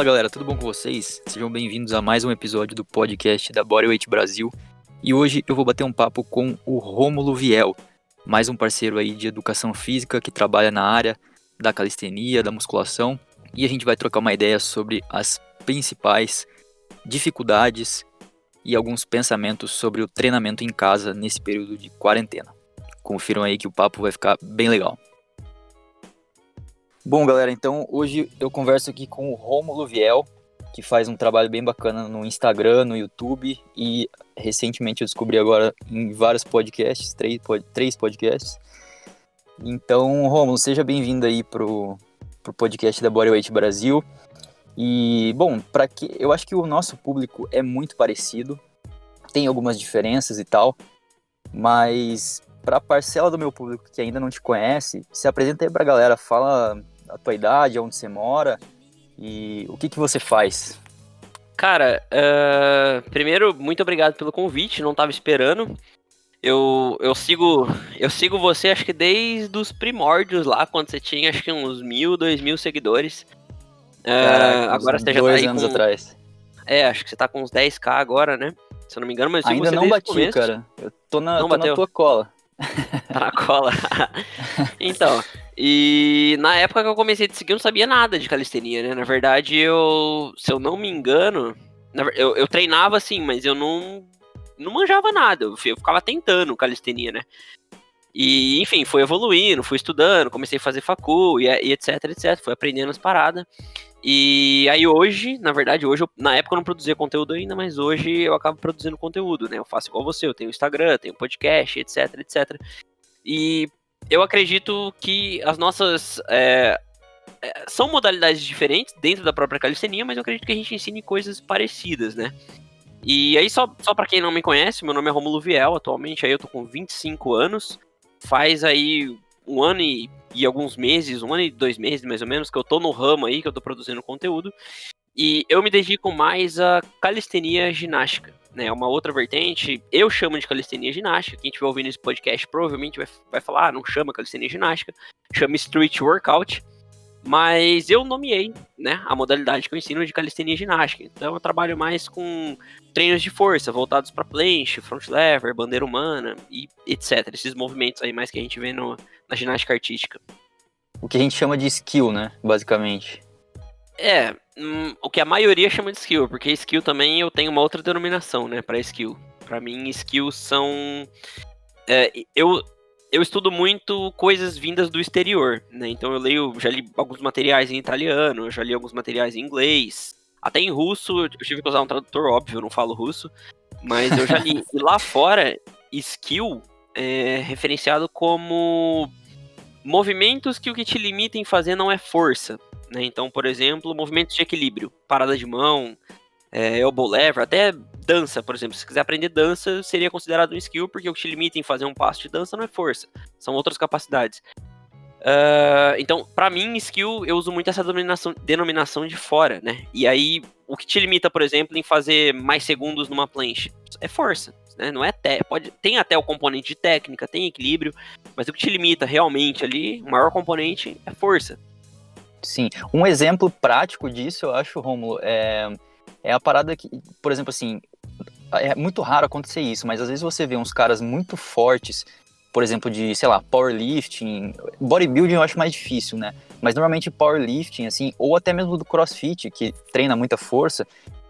Fala galera, tudo bom com vocês? Sejam bem-vindos a mais um episódio do podcast da Bodyweight Brasil. E hoje eu vou bater um papo com o Rômulo Viel, mais um parceiro aí de educação física que trabalha na área da calistenia, da musculação, e a gente vai trocar uma ideia sobre as principais dificuldades e alguns pensamentos sobre o treinamento em casa nesse período de quarentena. Confiram aí que o papo vai ficar bem legal. Bom, galera, então hoje eu converso aqui com o Rômulo Viel, que faz um trabalho bem bacana no Instagram, no YouTube e recentemente eu descobri agora em vários podcasts, três, três podcasts. Então, Rômulo, seja bem-vindo aí pro, pro podcast da Bodyweight Brasil. E, bom, para que eu acho que o nosso público é muito parecido, tem algumas diferenças e tal, mas para a parcela do meu público que ainda não te conhece, se apresenta aí pra galera, fala a tua idade, onde você mora e o que, que você faz. Cara, uh, primeiro, muito obrigado pelo convite, não estava esperando. Eu, eu sigo eu sigo você acho que desde os primórdios lá, quando você tinha acho que uns mil, dois mil seguidores. Caraca, uh, agora você já tá aí anos com... atrás. É, acho que você tá com uns 10k agora, né? Se eu não me engano, mas eu Ainda não bati, cara. Eu tô na, tô na tua cola. Tá na cola. então, e na época que eu comecei a seguir, eu não sabia nada de calistenia, né? Na verdade, eu, se eu não me engano, eu, eu treinava assim, mas eu não, não manjava nada. Eu, eu ficava tentando calistenia, né? E, enfim, foi evoluindo, fui estudando, comecei a fazer facu e, e etc, etc. Fui aprendendo as paradas. E aí hoje, na verdade, hoje, eu, na época eu não produzia conteúdo ainda, mas hoje eu acabo produzindo conteúdo, né? Eu faço igual você, eu tenho Instagram, tenho podcast, etc, etc. E eu acredito que as nossas. É, é, são modalidades diferentes dentro da própria calistenia, mas eu acredito que a gente ensine coisas parecidas, né? E aí, só, só para quem não me conhece, meu nome é Romulo Viel, atualmente aí eu tô com 25 anos. Faz aí um ano e, e, alguns meses, um ano e dois meses mais ou menos, que eu tô no ramo aí, que eu tô produzindo conteúdo. E eu me dedico mais a calistenia ginástica né? É uma outra vertente. Eu chamo de calistenia ginástica. Quem estiver ouvindo esse podcast provavelmente vai, vai falar, ah, não chama calistenia ginástica, chama street workout. Mas eu nomeei, né, a modalidade que eu ensino de calistenia ginástica. Então eu trabalho mais com treinos de força voltados para planche, front lever, bandeira humana e etc. Esses movimentos aí mais que a gente vê no, na ginástica artística. O que a gente chama de skill, né, basicamente. É, hum, o que a maioria chama de skill, porque skill também eu tenho uma outra denominação, né, para skill. Para mim, skills são. É, eu, eu estudo muito coisas vindas do exterior, né? Então eu leio, já li alguns materiais em italiano, já li alguns materiais em inglês, até em russo. Eu tive que usar um tradutor, óbvio, eu não falo russo, mas eu já li. e lá fora, skill é referenciado como movimentos que o que te limita em fazer não é força, né? Então, por exemplo, movimentos de equilíbrio, parada de mão, é, elbow lever, até dança, por exemplo. Se quiser aprender dança, seria considerado um skill, porque o que te limita em fazer um passo de dança não é força, são outras capacidades. Uh, então, para mim, skill, eu uso muito essa denominação, denominação de fora, né? E aí, o que te limita, por exemplo, em fazer mais segundos numa planche é força, né? Não é até, pode, tem até o componente de técnica, tem equilíbrio, mas o que te limita realmente ali, o maior componente é força. Sim, um exemplo prático disso, eu acho, Romulo, é, é a parada que, por exemplo, assim, é muito raro acontecer isso, mas às vezes você vê uns caras muito fortes, por exemplo, de, sei lá, powerlifting, bodybuilding eu acho mais difícil, né? Mas normalmente powerlifting, assim, ou até mesmo do crossfit, que treina muita força,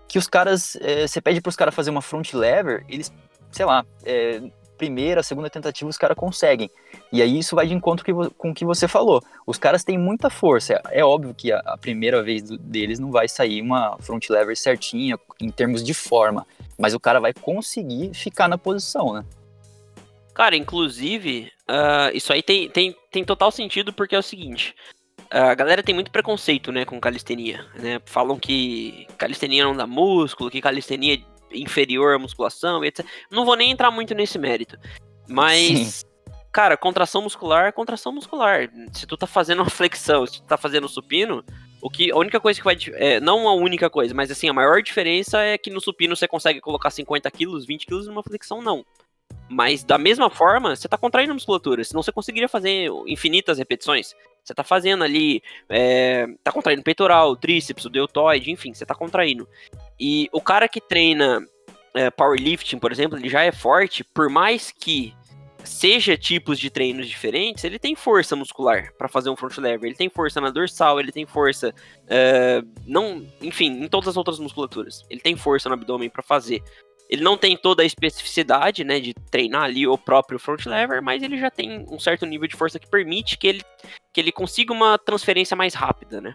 que os caras, é, você pede para os caras fazer uma front lever, eles, sei lá, é, primeira, segunda tentativa os caras conseguem. E aí isso vai de encontro com o que você falou. Os caras têm muita força. É, óbvio que a, a primeira vez do, deles não vai sair uma front lever certinha em termos de forma, mas o cara vai conseguir ficar na posição, né? Cara, inclusive, uh, isso aí tem, tem, tem total sentido porque é o seguinte. A galera tem muito preconceito, né, com calistenia, né? Falam que calistenia não dá músculo, que calistenia inferior à musculação, etc. Não vou nem entrar muito nesse mérito. Mas, Sim. cara, contração muscular é contração muscular. Se tu tá fazendo uma flexão, se tu tá fazendo supino, o que a única coisa que vai. É, não a única coisa, mas assim, a maior diferença é que no supino você consegue colocar 50 quilos, 20 quilos numa flexão, não. Mas da mesma forma, você tá contraindo a musculatura, senão você conseguiria fazer infinitas repetições. Você tá fazendo ali, é, tá contraindo peitoral, tríceps, o deltoide, enfim, você tá contraindo. E o cara que treina é, powerlifting, por exemplo, ele já é forte, por mais que seja tipos de treinos diferentes, ele tem força muscular para fazer um front lever, ele tem força na dorsal, ele tem força, uh, não, enfim, em todas as outras musculaturas, ele tem força no abdômen para fazer. Ele não tem toda a especificidade, né, de treinar ali o próprio front lever, mas ele já tem um certo nível de força que permite que ele, que ele consiga uma transferência mais rápida, né?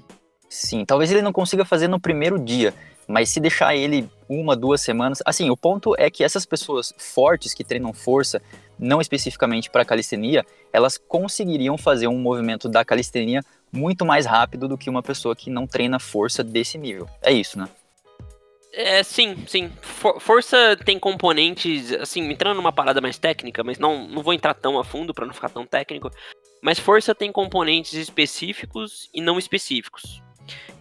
Sim, talvez ele não consiga fazer no primeiro dia, mas se deixar ele uma, duas semanas, assim, o ponto é que essas pessoas fortes que treinam força, não especificamente para calistenia, elas conseguiriam fazer um movimento da calistenia muito mais rápido do que uma pessoa que não treina força desse nível. É isso, né? É, sim, sim. For força tem componentes, assim, entrando numa parada mais técnica, mas não, não vou entrar tão a fundo para não ficar tão técnico. Mas força tem componentes específicos e não específicos.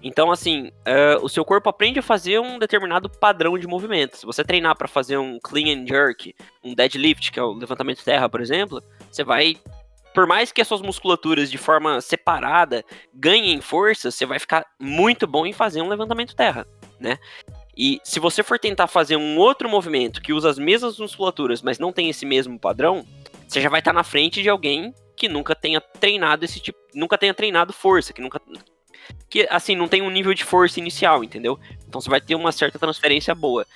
Então, assim, uh, o seu corpo aprende a fazer um determinado padrão de movimento. Se você treinar para fazer um clean and jerk, um deadlift, que é o levantamento de terra, por exemplo, você vai por mais que as suas musculaturas de forma separada ganhem força, você vai ficar muito bom em fazer um levantamento terra, né? E se você for tentar fazer um outro movimento que usa as mesmas musculaturas, mas não tem esse mesmo padrão, você já vai estar na frente de alguém que nunca tenha treinado esse tipo, nunca tenha treinado força, que nunca que assim não tem um nível de força inicial, entendeu? Então você vai ter uma certa transferência boa.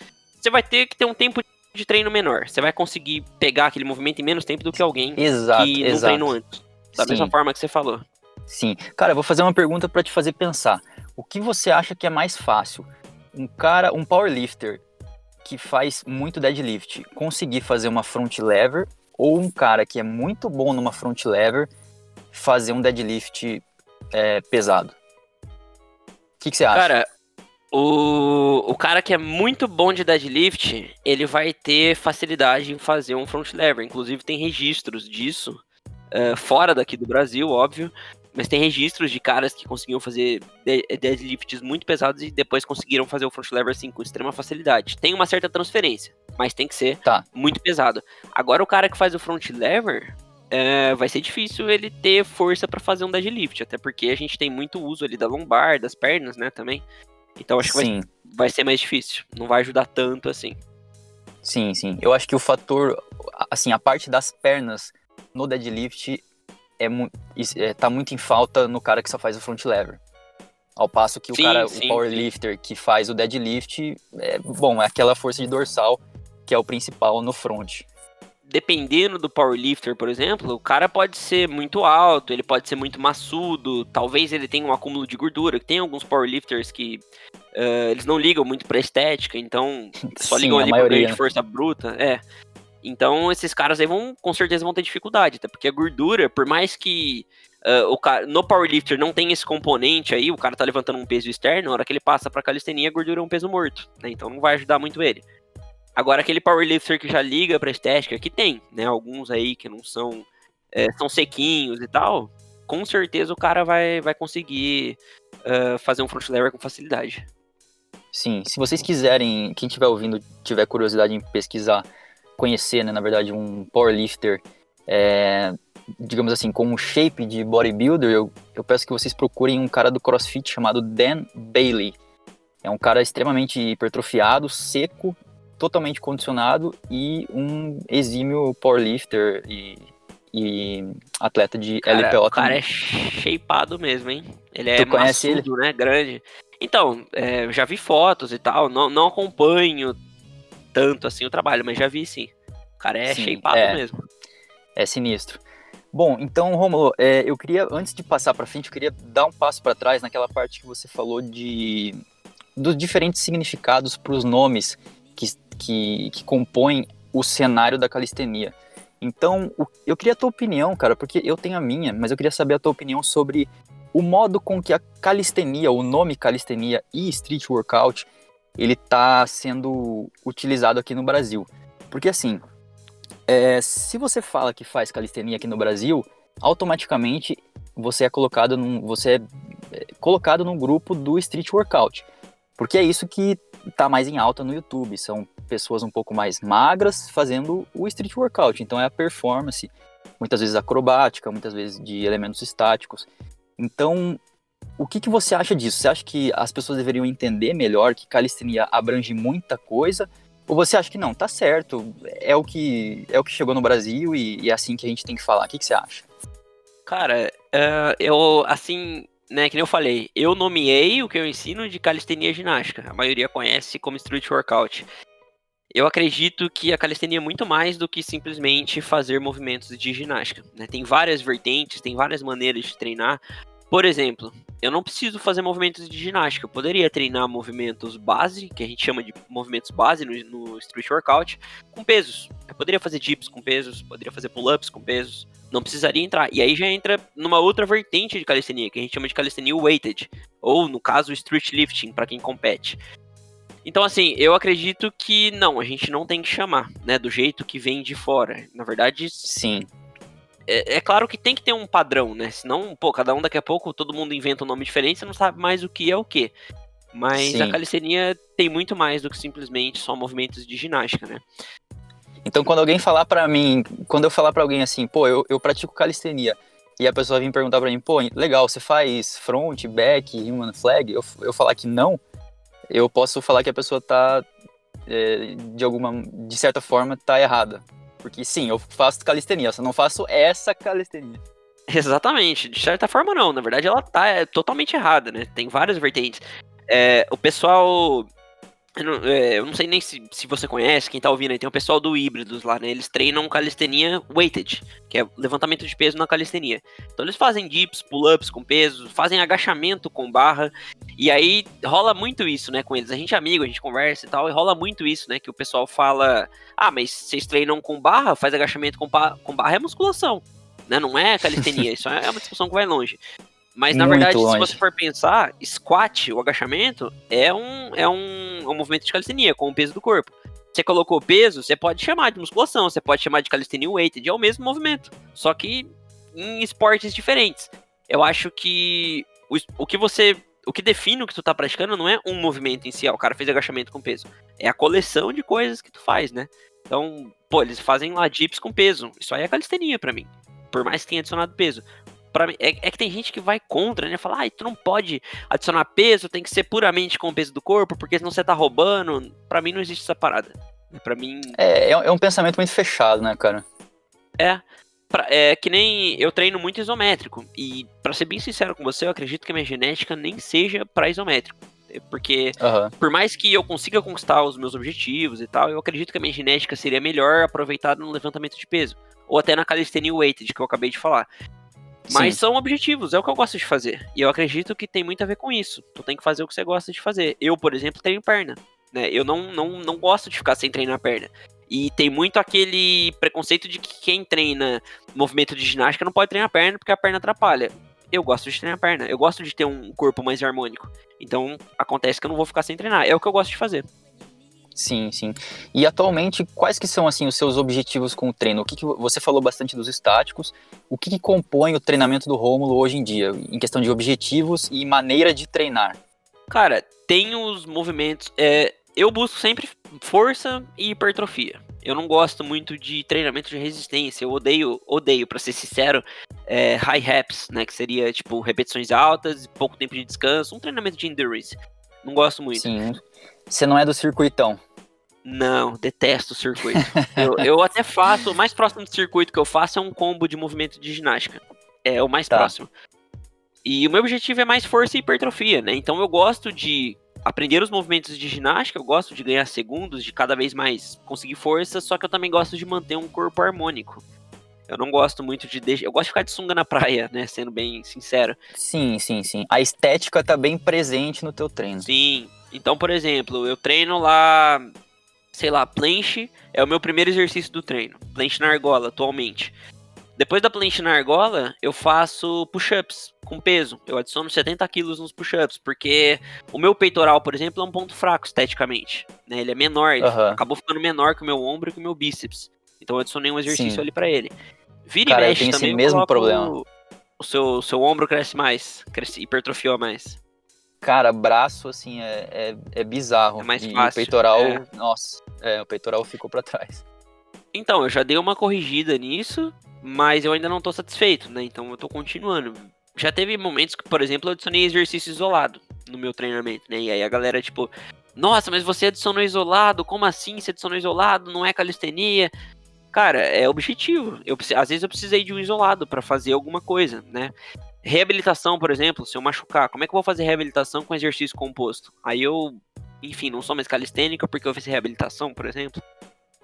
Você vai ter que ter um tempo de treino menor. Você vai conseguir pegar aquele movimento em menos tempo do que alguém exato, que não exato. treinou antes. Da Sim. mesma forma que você falou. Sim. Cara, eu vou fazer uma pergunta para te fazer pensar. O que você acha que é mais fácil? um cara, um powerlifter que faz muito deadlift, conseguir fazer uma front lever ou um cara que é muito bom numa front lever fazer um deadlift é, pesado? O que, que, você acha? Cara, o, o cara que é muito bom de deadlift, ele vai ter facilidade em fazer um front lever. Inclusive tem registros disso, uh, fora daqui do Brasil, óbvio, mas tem registros de caras que conseguiam fazer deadlifts muito pesados e depois conseguiram fazer o front lever assim com extrema facilidade. Tem uma certa transferência, mas tem que ser tá. muito pesado. Agora o cara que faz o front lever, é, vai ser difícil ele ter força para fazer um deadlift, até porque a gente tem muito uso ali da lombar, das pernas, né, também. Então acho que vai, vai, ser mais difícil, não vai ajudar tanto assim. Sim, sim. Eu acho que o fator, assim, a parte das pernas no deadlift é, é, tá muito em falta no cara que só faz o front lever. Ao passo que o sim, cara, sim, o powerlifter sim. que faz o deadlift, é, bom, é aquela força de dorsal que é o principal no front. Dependendo do powerlifter, por exemplo, o cara pode ser muito alto, ele pode ser muito maçudo, talvez ele tenha um acúmulo de gordura. Tem alguns powerlifters que uh, eles não ligam muito pra estética, então só ligam ali maioria, ganho de força bruta. É. Então esses caras aí vão, com certeza, vão ter dificuldade, até porque a gordura, por mais que uh, o cara, no powerlifter não tem esse componente aí, o cara tá levantando um peso externo, na hora que ele passa pra calistenia, a gordura é um peso morto, né? Então não vai ajudar muito ele. Agora aquele powerlifter que já liga pra estética, que tem, né? Alguns aí que não são, é, são sequinhos e tal, com certeza o cara vai, vai conseguir uh, fazer um front lever com facilidade. Sim, se vocês quiserem, quem estiver ouvindo, tiver curiosidade em pesquisar conhecer, né, na verdade, um powerlifter, é, digamos assim, com um shape de bodybuilder, eu, eu peço que vocês procurem um cara do CrossFit chamado Dan Bailey. É um cara extremamente hipertrofiado, seco, totalmente condicionado e um exímio powerlifter e, e atleta de cara, LPO o cara é shapeado mesmo, hein? Ele é tu conhece maçudo, ele? né? Grande. Então, é, já vi fotos e tal, não, não acompanho tanto assim o trabalho, mas já vi sim. O cara é sim, shapeado é, mesmo. É sinistro. Bom, então, Romulo, é, eu queria, antes de passar para frente, eu queria dar um passo para trás naquela parte que você falou de dos diferentes significados para os nomes que, que, que compõem o cenário da calistenia. Então, eu queria a tua opinião, cara, porque eu tenho a minha, mas eu queria saber a tua opinião sobre o modo com que a calistenia, o nome calistenia e street workout ele está sendo utilizado aqui no Brasil. Porque assim, é, se você fala que faz calistenia aqui no Brasil, automaticamente você é colocado num, você é, é colocado num grupo do street workout. Porque é isso que está mais em alta no YouTube. São pessoas um pouco mais magras fazendo o street workout. Então é a performance, muitas vezes acrobática, muitas vezes de elementos estáticos. Então, o que, que você acha disso? Você acha que as pessoas deveriam entender melhor que calistenia abrange muita coisa? Ou você acha que não, tá certo, é o que, é o que chegou no Brasil e, e é assim que a gente tem que falar? O que, que você acha? Cara, uh, eu, assim, né, que nem eu falei, eu nomeei o que eu ensino de calistenia ginástica. A maioria conhece como street workout. Eu acredito que a calistenia é muito mais do que simplesmente fazer movimentos de ginástica. Né? Tem várias vertentes, tem várias maneiras de treinar. Por exemplo, eu não preciso fazer movimentos de ginástica. Eu poderia treinar movimentos base, que a gente chama de movimentos base no, no street workout, com pesos. Eu poderia fazer dips com pesos, poderia fazer pull-ups com pesos. Não precisaria entrar. E aí já entra numa outra vertente de calistenia, que a gente chama de calistenia weighted, ou no caso street lifting para quem compete. Então, assim, eu acredito que não, a gente não tem que chamar, né, do jeito que vem de fora. Na verdade, sim. É, é, claro que tem que ter um padrão, né? Senão, pô, cada um daqui a pouco, todo mundo inventa um nome diferente, você não sabe mais o que é o que. Mas sim. a calistenia tem muito mais do que simplesmente só movimentos de ginástica, né? Então, quando alguém falar para mim, quando eu falar para alguém assim, pô, eu, eu pratico calistenia, e a pessoa vir perguntar para mim, pô, legal, você faz front, back, human flag, eu, eu falar que não, eu posso falar que a pessoa tá, é, de alguma, de certa forma, tá errada. Porque sim, eu faço calistenia, só não faço essa calistenia. Exatamente, de certa forma não, na verdade ela tá é, totalmente errada, né? Tem várias vertentes. É, o pessoal eu não, é, eu não, sei nem se, se você conhece, quem tá ouvindo aí, tem o pessoal do Híbridos lá, né? Eles treinam calistenia weighted, que é levantamento de peso na calistenia. Então eles fazem dips, pull-ups com peso, fazem agachamento com barra, e aí rola muito isso, né, com eles. A gente é amigo, a gente conversa e tal, e rola muito isso, né, que o pessoal fala, ah, mas vocês treinam com barra, faz agachamento com, com barra, é musculação, né? Não é calistenia, isso é uma discussão que vai longe. Mas na Muito verdade, longe. se você for pensar, squat, o agachamento, é um, é um, é um movimento de calistenia com o peso do corpo. Você colocou peso, você pode chamar de musculação, você pode chamar de calistenia weighted, é o mesmo movimento, só que em esportes diferentes. Eu acho que o, o que você o que define o que tu tá praticando não é um movimento em si, ó, o cara fez agachamento com peso. É a coleção de coisas que tu faz, né? Então, pô, eles fazem lá dips com peso. Isso aí é calistenia para mim. Por mais que tenha adicionado peso mim, é, é, que tem gente que vai contra, né? Fala, ah, tu não pode adicionar peso, tem que ser puramente com o peso do corpo, porque senão você tá roubando. Para mim não existe essa parada. Para mim. É, é, é, um pensamento muito fechado, né, cara? É. Pra, é que nem eu treino muito isométrico. E, para ser bem sincero com você, eu acredito que a minha genética nem seja para isométrico. Porque, uhum. por mais que eu consiga conquistar os meus objetivos e tal, eu acredito que a minha genética seria melhor aproveitada no levantamento de peso. Ou até na calistenia weighted, que eu acabei de falar. Mas Sim. são objetivos, é o que eu gosto de fazer. E eu acredito que tem muito a ver com isso. Tu tem que fazer o que você gosta de fazer. Eu, por exemplo, treino perna. Né? Eu não, não, não gosto de ficar sem treinar perna. E tem muito aquele preconceito de que quem treina movimento de ginástica não pode treinar perna porque a perna atrapalha. Eu gosto de treinar perna, eu gosto de ter um corpo mais harmônico. Então acontece que eu não vou ficar sem treinar. É o que eu gosto de fazer. Sim, sim. E atualmente, quais que são assim os seus objetivos com o treino? O que, que você falou bastante dos estáticos? O que, que compõe o treinamento do Rômulo hoje em dia, em questão de objetivos e maneira de treinar? Cara, tem os movimentos. É, eu busco sempre força e hipertrofia. Eu não gosto muito de treinamento de resistência. Eu odeio, odeio, para ser sincero, é, high reps, né? Que seria tipo repetições altas, pouco tempo de descanso, um treinamento de endurance. Não gosto muito. Sim. Você não é do circuitão. Não, detesto o circuito. eu, eu, até faço, o mais próximo do circuito que eu faço é um combo de movimento de ginástica. É o mais tá. próximo. E o meu objetivo é mais força e hipertrofia, né? Então eu gosto de aprender os movimentos de ginástica, eu gosto de ganhar segundos, de cada vez mais conseguir força, só que eu também gosto de manter um corpo harmônico. Eu não gosto muito de deixar. Eu gosto de ficar de sunga na praia, né? Sendo bem sincero. Sim, sim, sim. A estética tá bem presente no teu treino. Sim. Então, por exemplo, eu treino lá sei lá, planche é o meu primeiro exercício do treino. Planche na argola, atualmente. Depois da planche na argola, eu faço push-ups com peso. Eu adiciono 70 quilos nos push-ups, porque o meu peitoral, por exemplo, é um ponto fraco esteticamente. Né? Ele é menor, ele uhum. acabou ficando menor que o meu ombro e que o meu bíceps. Então eu adicionei um exercício Sim. ali para ele. Vira Cara, e mexe também. Esse mesmo problema. O, o, seu, seu ombro cresce mais, cresce, hipertrofiou mais. Cara, braço, assim, é, é, é bizarro. É mais e fácil. o peitoral, é. nossa, é, o peitoral ficou para trás. Então, eu já dei uma corrigida nisso, mas eu ainda não tô satisfeito, né? Então eu tô continuando. já teve momentos que, por exemplo, eu adicionei exercício isolado no meu treinamento, né? E aí a galera, tipo, nossa, mas você adicionou isolado? Como assim você adicionou isolado? Não é calistenia? Cara, é objetivo. Eu, às vezes eu precisei de um isolado para fazer alguma coisa, né? Reabilitação, por exemplo, se eu machucar, como é que eu vou fazer reabilitação com exercício composto? Aí eu, enfim, não sou mais calistênica porque eu fiz reabilitação, por exemplo.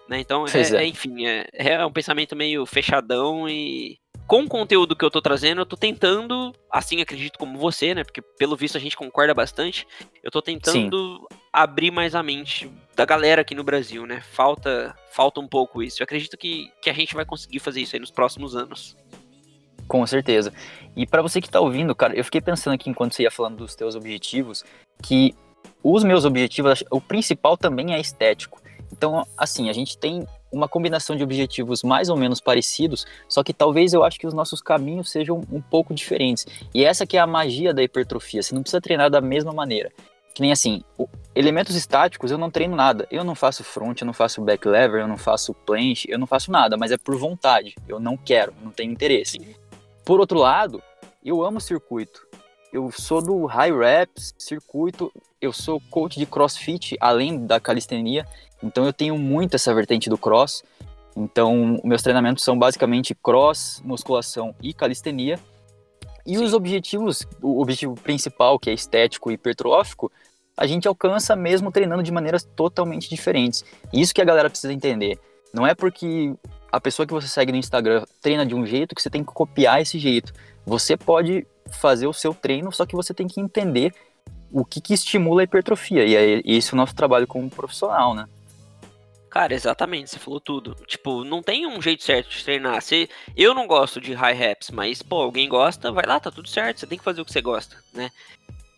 Né? Então, é, é. é, enfim, é, é um pensamento meio fechadão e com o conteúdo que eu tô trazendo, eu tô tentando, assim acredito como você, né? Porque pelo visto a gente concorda bastante. Eu tô tentando Sim. abrir mais a mente da galera aqui no Brasil, né? Falta, falta um pouco isso. Eu acredito que, que a gente vai conseguir fazer isso aí nos próximos anos. Com certeza. E para você que tá ouvindo, cara, eu fiquei pensando aqui enquanto você ia falando dos teus objetivos, que os meus objetivos, o principal também é estético. Então, assim, a gente tem uma combinação de objetivos mais ou menos parecidos, só que talvez eu acho que os nossos caminhos sejam um pouco diferentes. E essa que é a magia da hipertrofia, você não precisa treinar da mesma maneira. Que nem assim, elementos estáticos eu não treino nada. Eu não faço front, eu não faço back lever, eu não faço planche, eu não faço nada, mas é por vontade. Eu não quero, não tenho interesse. Por outro lado, eu amo circuito. Eu sou do high reps, circuito, eu sou coach de crossfit, além da calistenia, então eu tenho muito essa vertente do cross. Então, meus treinamentos são basicamente cross, musculação e calistenia. E Sim. os objetivos, o objetivo principal, que é estético e hipertrófico, a gente alcança mesmo treinando de maneiras totalmente diferentes. Isso que a galera precisa entender. Não é porque a pessoa que você segue no Instagram treina de um jeito que você tem que copiar esse jeito. Você pode fazer o seu treino, só que você tem que entender o que, que estimula a hipertrofia. E é esse é o nosso trabalho como profissional, né? Cara, exatamente, você falou tudo. Tipo, não tem um jeito certo de treinar. Você, eu não gosto de high reps, mas, pô, alguém gosta, vai lá, tá tudo certo. Você tem que fazer o que você gosta, né?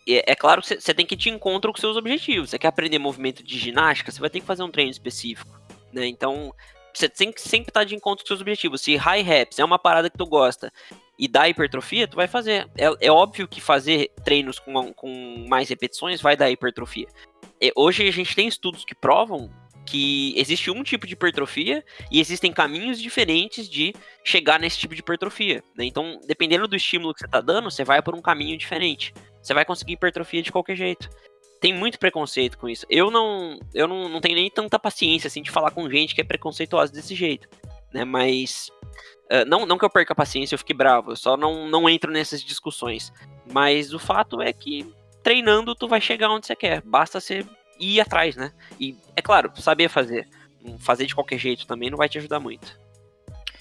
E é claro que você tem que te encontrar com seus objetivos. Você quer aprender movimento de ginástica, você vai ter que fazer um treino específico, né? Então, você tem que sempre estar tá de encontro com seus objetivos. Se high reps é uma parada que tu gosta e dá hipertrofia, tu vai fazer. É, é óbvio que fazer treinos com, com mais repetições vai dar hipertrofia. E hoje a gente tem estudos que provam que existe um tipo de hipertrofia e existem caminhos diferentes de chegar nesse tipo de hipertrofia. Né? Então, dependendo do estímulo que você está dando, você vai por um caminho diferente. Você vai conseguir hipertrofia de qualquer jeito. Tem muito preconceito com isso. Eu não, eu não, não tenho nem tanta paciência assim de falar com gente que é preconceituosa desse jeito, né? Mas uh, não, não que eu perca a paciência, eu fique bravo. Eu só não, não entro nessas discussões. Mas o fato é que treinando tu vai chegar onde você quer. Basta ser ir atrás, né? E, é claro, saber fazer. Fazer de qualquer jeito também não vai te ajudar muito.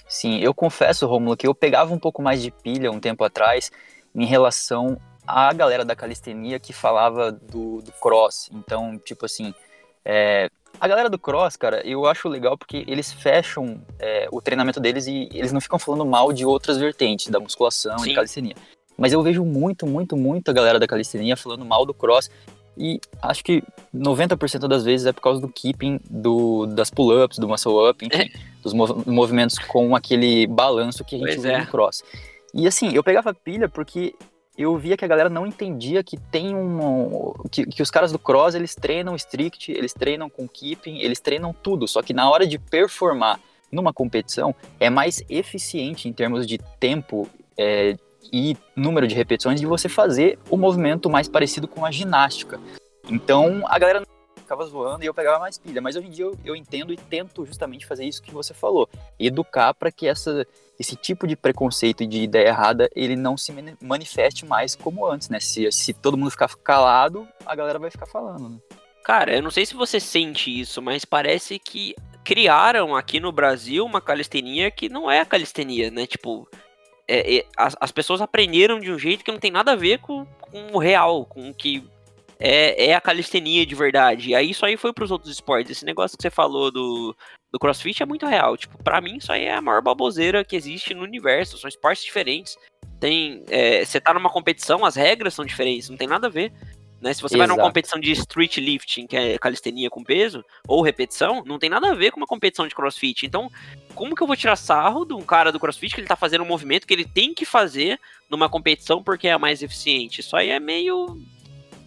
Sim, eu confesso, Romulo, que eu pegava um pouco mais de pilha um tempo atrás em relação à galera da calistenia que falava do, do cross. Então, tipo assim, é, a galera do cross, cara, eu acho legal porque eles fecham é, o treinamento deles e eles não ficam falando mal de outras vertentes, da musculação Sim. e calistenia. Mas eu vejo muito, muito, muito a galera da calistenia falando mal do cross e acho que 90% das vezes é por causa do keeping do, das pull-ups, do muscle-up, enfim, dos mov movimentos com aquele balanço que a gente pois usa é. no cross. E assim, eu pegava pilha porque eu via que a galera não entendia que tem um. Que, que os caras do cross eles treinam strict, eles treinam com keeping, eles treinam tudo, só que na hora de performar numa competição é mais eficiente em termos de tempo é, e número de repetições de você fazer o movimento mais parecido com a ginástica. Então a galera ficava zoando e eu pegava mais pilha, mas hoje em dia eu, eu entendo e tento justamente fazer isso que você falou, educar para que essa, esse tipo de preconceito e de ideia errada ele não se manifeste mais como antes, né? Se, se todo mundo ficar calado, a galera vai ficar falando, né? Cara, eu não sei se você sente isso, mas parece que criaram aqui no Brasil uma calistenia que não é a calistenia, né? Tipo, é, é, as, as, pessoas aprenderam de um jeito que não tem nada a ver com, com o real, com o que é, é, a calistenia de verdade. E aí isso aí foi para os outros esportes. Esse negócio que você falou do, do crossfit é muito real. Tipo, para mim isso aí é a maior baboseira que existe no universo. São esportes diferentes. Tem, é, você tá numa competição, as regras são diferentes, não tem nada a ver. Né? Se você Exato. vai numa competição de street lifting, que é calistenia com peso, ou repetição, não tem nada a ver com uma competição de crossfit. Então, como que eu vou tirar sarro de um cara do crossfit que ele tá fazendo um movimento que ele tem que fazer numa competição porque é a mais eficiente? Isso aí é meio.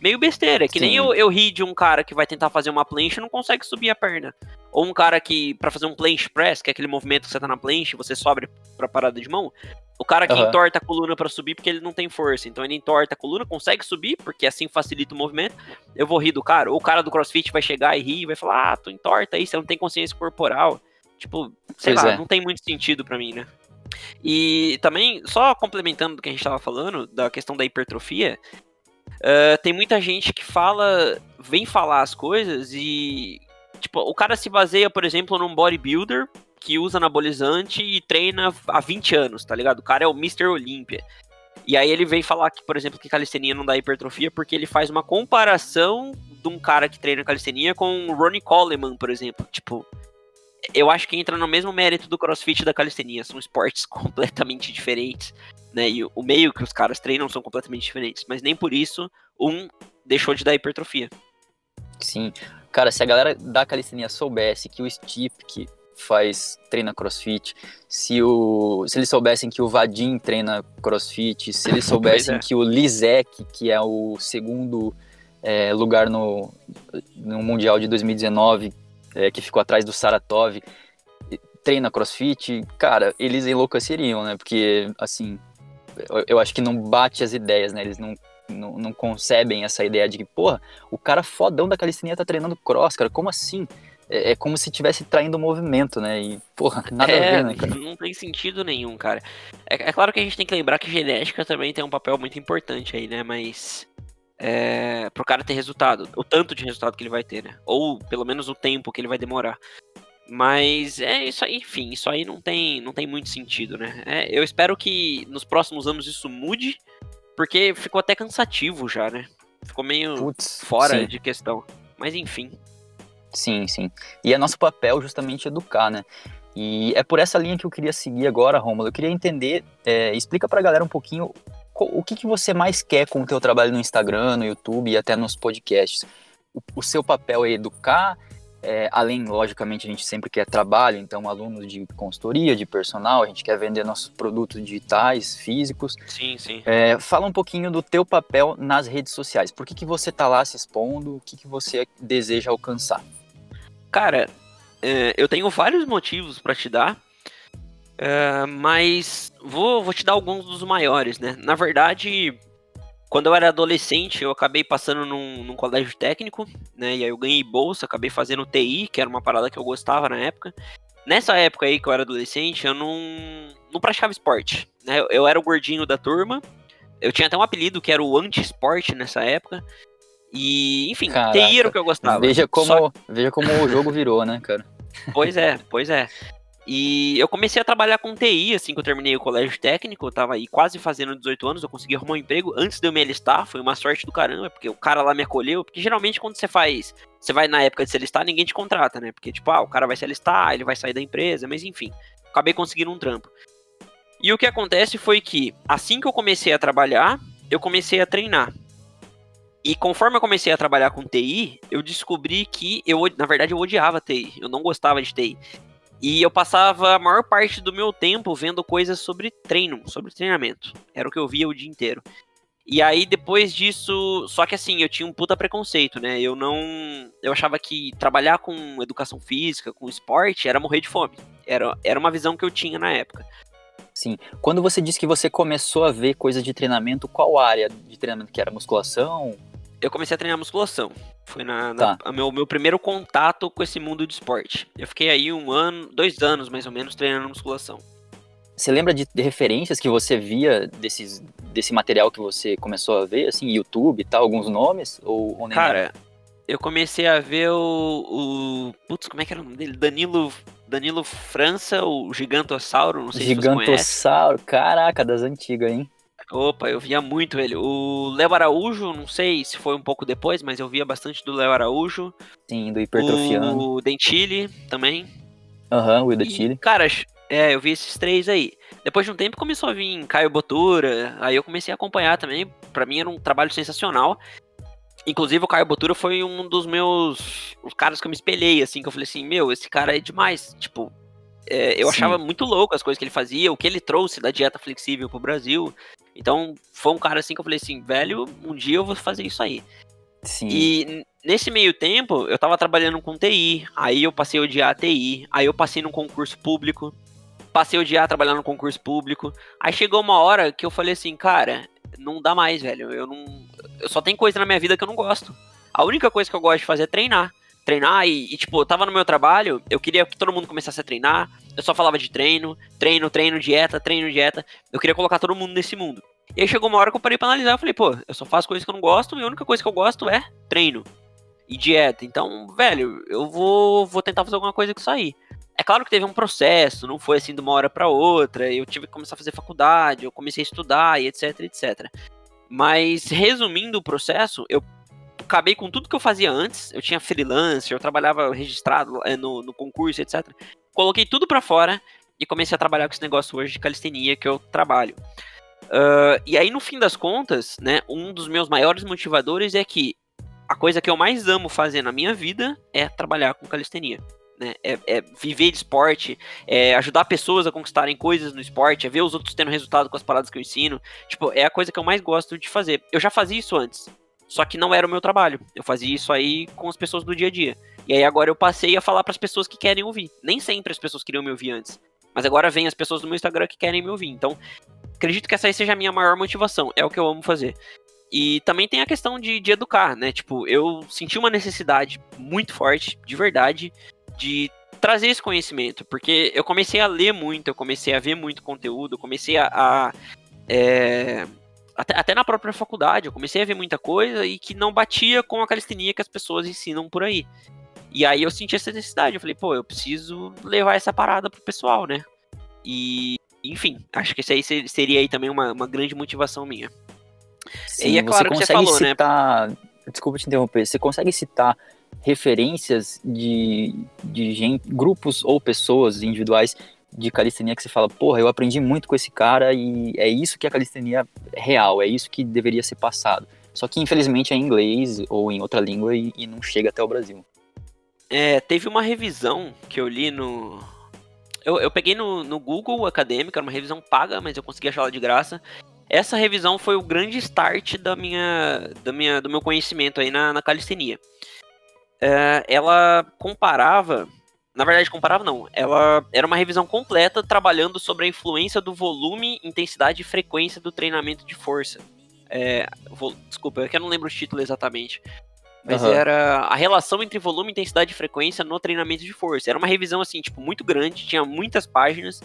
Meio besteira. Que Sim. nem eu, eu ri de um cara que vai tentar fazer uma plancha e não consegue subir a perna. Ou um cara que, para fazer um planche press, que é aquele movimento que você tá na planche, você sobe pra parada de mão. O cara que uhum. entorta a coluna para subir porque ele não tem força. Então ele entorta a coluna, consegue subir, porque assim facilita o movimento. Eu vou rir do cara. Ou o cara do crossfit vai chegar e rir e vai falar: Ah, tu entorta aí, você não tem consciência corporal. Tipo, sei pois lá, é. não tem muito sentido para mim, né? E também, só complementando do que a gente tava falando, da questão da hipertrofia, uh, tem muita gente que fala, vem falar as coisas e, tipo, o cara se baseia, por exemplo, num bodybuilder que usa anabolizante e treina há 20 anos, tá ligado? O cara é o Mr. Olympia. E aí ele vem falar que, por exemplo, que calistenia não dá hipertrofia porque ele faz uma comparação de um cara que treina calistenia com o Ronnie Coleman, por exemplo. Tipo, eu acho que entra no mesmo mérito do crossfit e da calistenia. São esportes completamente diferentes, né? E o meio que os caras treinam são completamente diferentes. Mas nem por isso um deixou de dar hipertrofia. Sim. Cara, se a galera da calistenia soubesse que o Steve que faz treina crossfit, se o se eles soubessem que o Vadim treina crossfit, se eles soubessem é. que o Lizek, que é o segundo é, lugar no, no Mundial de 2019, é, que ficou atrás do Saratov, treina crossfit, cara, eles enlouqueceriam, né? Porque, assim, eu, eu acho que não bate as ideias, né? Eles não, não, não, concebem essa ideia de que, porra, o cara fodão da calistenia tá treinando cross, cara, como assim? É, é como se estivesse traindo o movimento, né? E, porra, nada é, a ver, né, cara? Não tem sentido nenhum, cara. É, é claro que a gente tem que lembrar que genética também tem um papel muito importante aí, né? Mas é, pro cara ter resultado. O tanto de resultado que ele vai ter, né? Ou pelo menos o tempo que ele vai demorar. Mas é isso aí, enfim, isso aí não tem, não tem muito sentido, né? É, eu espero que nos próximos anos isso mude, porque ficou até cansativo já, né? Ficou meio Puts, fora sim. de questão. Mas enfim. Sim, sim. E é nosso papel justamente educar, né? E é por essa linha que eu queria seguir agora, Romulo. Eu queria entender, é, explica pra galera um pouquinho o que, que você mais quer com o teu trabalho no Instagram, no YouTube e até nos podcasts? O, o seu papel é educar, é, além, logicamente, a gente sempre quer trabalho, então alunos de consultoria, de personal, a gente quer vender nossos produtos digitais, físicos. Sim, sim. É, fala um pouquinho do teu papel nas redes sociais. Por que, que você tá lá se expondo? O que, que você deseja alcançar? Cara, é, eu tenho vários motivos para te dar. Uh, mas vou, vou te dar alguns dos maiores, né? Na verdade, quando eu era adolescente, eu acabei passando num, num, colégio técnico, né? E aí eu ganhei bolsa, acabei fazendo TI, que era uma parada que eu gostava na época. Nessa época aí que eu era adolescente, eu não, não praticava esporte, né? Eu, eu era o gordinho da turma. Eu tinha até um apelido que era o anti-esporte nessa época. E, enfim, Caraca, TI era o que eu gostava. Veja como, Só... veja como o jogo virou, né, cara? Pois é, pois é. E eu comecei a trabalhar com TI, assim que eu terminei o colégio técnico, eu tava aí quase fazendo 18 anos, eu consegui arrumar um emprego antes de eu me alistar, foi uma sorte do caramba, porque o cara lá me acolheu, porque geralmente quando você faz, você vai na época de se alistar, ninguém te contrata, né? Porque tipo, ah, o cara vai se alistar, ele vai sair da empresa, mas enfim, acabei conseguindo um trampo. E o que acontece foi que, assim que eu comecei a trabalhar, eu comecei a treinar. E conforme eu comecei a trabalhar com TI, eu descobri que eu, na verdade, eu odiava TI. Eu não gostava de TI. E eu passava a maior parte do meu tempo vendo coisas sobre treino, sobre treinamento. Era o que eu via o dia inteiro. E aí, depois disso. Só que assim, eu tinha um puta preconceito, né? Eu não. Eu achava que trabalhar com educação física, com esporte, era morrer de fome. Era, era uma visão que eu tinha na época. Sim. Quando você disse que você começou a ver coisas de treinamento, qual área de treinamento que era? Musculação? Eu comecei a treinar musculação. Foi na, na tá. meu, meu primeiro contato com esse mundo de esporte. Eu fiquei aí um ano, dois anos mais ou menos, treinando musculação. Você lembra de, de referências que você via desses, desse material que você começou a ver, assim, YouTube e tal, alguns nomes? Ou, ou nem Cara, nada? eu comecei a ver o, o. Putz, como é que era o nome dele? Danilo. Danilo França, o Gigantossauro, não sei Gigantossauro, se você Gigantossauro, caraca, das antigas, hein? Opa, eu via muito ele. O Léo Araújo, não sei se foi um pouco depois, mas eu via bastante do Léo Araújo. Sim, do Hipertrofiano. O Dentilli também. Aham, uhum, o Dentilli. Cara, é, eu vi esses três aí. Depois de um tempo começou a vir Caio Botura, aí eu comecei a acompanhar também. Para mim era um trabalho sensacional. Inclusive o Caio Botura foi um dos meus. Os caras que eu me espelhei, assim, que eu falei assim, meu, esse cara é demais. Tipo, é, eu Sim. achava muito louco as coisas que ele fazia, o que ele trouxe da dieta flexível pro Brasil. Então, foi um cara assim que eu falei assim, velho, um dia eu vou fazer isso aí. Sim. E nesse meio tempo, eu tava trabalhando com TI, aí eu passei a odiar a TI, aí eu passei no concurso público, passei a odiar trabalhando no concurso público. Aí chegou uma hora que eu falei assim, cara, não dá mais, velho. Eu não. Eu só tenho coisa na minha vida que eu não gosto. A única coisa que eu gosto de fazer é treinar. Treinar e, e, tipo, eu tava no meu trabalho, eu queria que todo mundo começasse a treinar. Eu só falava de treino, treino, treino, dieta, treino, dieta. Eu queria colocar todo mundo nesse mundo. E aí chegou uma hora que eu parei pra analisar, eu falei, pô, eu só faço coisas que eu não gosto e a única coisa que eu gosto é treino e dieta. Então, velho, eu vou, vou tentar fazer alguma coisa com isso aí. É claro que teve um processo, não foi assim de uma hora para outra. Eu tive que começar a fazer faculdade, eu comecei a estudar e etc, etc. Mas resumindo o processo, eu acabei com tudo que eu fazia antes. Eu tinha freelancer, eu trabalhava registrado eh, no, no concurso, etc. Coloquei tudo para fora e comecei a trabalhar com esse negócio hoje de calistenia que eu trabalho. Uh, e aí, no fim das contas, né, um dos meus maiores motivadores é que a coisa que eu mais amo fazer na minha vida é trabalhar com calistenia. Né? É, é, viver de esporte, é ajudar pessoas a conquistarem coisas no esporte, é ver os outros tendo resultado com as paradas que eu ensino. Tipo, é a coisa que eu mais gosto de fazer. Eu já fazia isso antes, só que não era o meu trabalho. Eu fazia isso aí com as pessoas do dia a dia. E aí agora eu passei a falar para as pessoas que querem ouvir. Nem sempre as pessoas queriam me ouvir antes. Mas agora vem as pessoas do meu Instagram que querem me ouvir. Então, acredito que essa aí seja a minha maior motivação. É o que eu amo fazer. E também tem a questão de, de educar, né? Tipo, eu senti uma necessidade muito forte, de verdade, de trazer esse conhecimento, porque eu comecei a ler muito, eu comecei a ver muito conteúdo, eu comecei a. a é, até, até, na própria faculdade, eu comecei a ver muita coisa e que não batia com a calistenia que as pessoas ensinam por aí. E aí eu senti essa necessidade, eu falei, pô, eu preciso levar essa parada pro pessoal, né? E, enfim, acho que isso aí seria aí também uma, uma grande motivação minha. Sim, e é claro você que você falou, né? citar, né? Desculpa te interromper. Você consegue citar referências de, de gente, grupos ou pessoas individuais de calistenia que você fala, porra, eu aprendi muito com esse cara e é isso que a calistenia é real, é isso que deveria ser passado. Só que infelizmente é em inglês ou em outra língua e, e não chega até o Brasil. É, teve uma revisão que eu li no. Eu, eu peguei no, no Google Acadêmica, era uma revisão paga, mas eu consegui achar ela de graça essa revisão foi o grande start da minha, da minha, do meu conhecimento aí na, na calistenia. É, ela comparava, na verdade comparava não, ela era uma revisão completa trabalhando sobre a influência do volume, intensidade e frequência do treinamento de força. É, vou, desculpa, é que eu não lembro o título exatamente. Mas uhum. era a relação entre volume, intensidade e frequência no treinamento de força. Era uma revisão, assim, tipo, muito grande, tinha muitas páginas.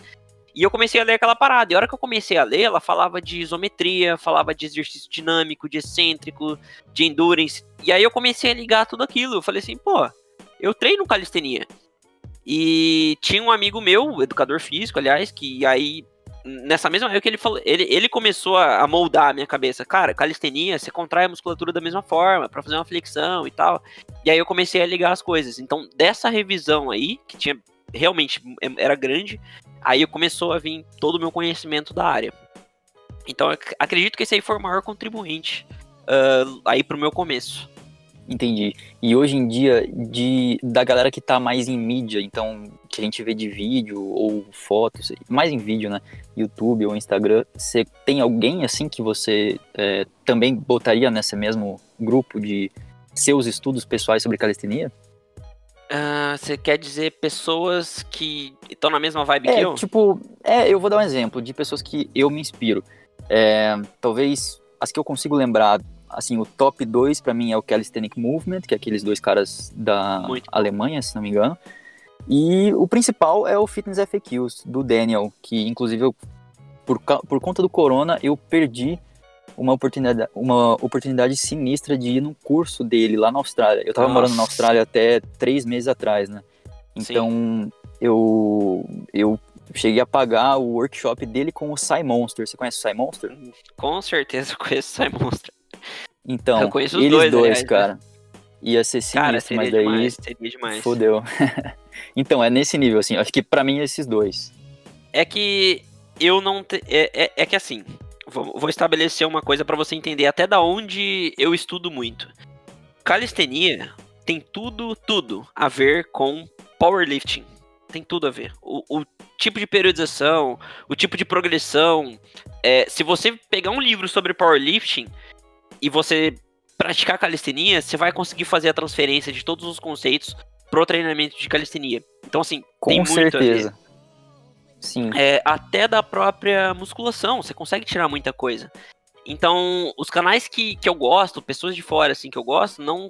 E eu comecei a ler aquela parada. E a hora que eu comecei a ler, ela falava de isometria, falava de exercício dinâmico, de excêntrico, de endurance. E aí eu comecei a ligar tudo aquilo. Eu falei assim, pô, eu treino calistenia. E tinha um amigo meu, educador físico, aliás, que aí nessa mesma época ele falou, ele, ele começou a, moldar a minha cabeça. Cara, calistenia, você contrai a musculatura da mesma forma para fazer uma flexão e tal. E aí eu comecei a ligar as coisas. Então, dessa revisão aí, que tinha realmente era grande, aí começou a vir todo o meu conhecimento da área. Então acredito que esse aí foi o maior contribuinte uh, aí pro meu começo. Entendi. E hoje em dia, de, da galera que tá mais em mídia, então, que a gente vê de vídeo ou fotos, mais em vídeo, né? YouTube ou Instagram, você tem alguém assim que você é, também botaria nesse mesmo grupo de seus estudos pessoais sobre calistenia? Uh, você quer dizer pessoas que estão na mesma vibe é, que eu? Tipo, é, eu vou dar um exemplo de pessoas que eu me inspiro. É, talvez as que eu consigo lembrar, assim, o top 2 para mim é o Calisthenic Movement, que é aqueles dois caras da Muito Alemanha, se não me engano. E o principal é o Fitness FAQs, do Daniel, que inclusive eu, por, por conta do corona, eu perdi uma oportunidade, uma oportunidade sinistra de ir num curso dele lá na Austrália. Eu tava Nossa. morando na Austrália até três meses atrás, né? Então eu eu cheguei a pagar o workshop dele com o Sai Monster. Você conhece o Sai Monster? Com certeza eu conheço o Sai Monster. Então, eu conheço eles dois, dois aliás, né? cara. Né? Ia ser sinistro, mas daí demais, demais. fodeu. então, é nesse nível, assim. Acho que para mim esses dois. É que eu não... Te... É, é, é que assim, vou estabelecer uma coisa para você entender até da onde eu estudo muito. Calistenia tem tudo, tudo a ver com powerlifting. Tem tudo a ver. O, o tipo de periodização, o tipo de progressão. É, se você pegar um livro sobre powerlifting e você praticar calistenia, você vai conseguir fazer a transferência de todos os conceitos pro treinamento de calistenia. Então, assim, Com tem muito certeza. a ver. Sim. É, até da própria musculação, você consegue tirar muita coisa. Então, os canais que, que eu gosto, pessoas de fora, assim, que eu gosto, não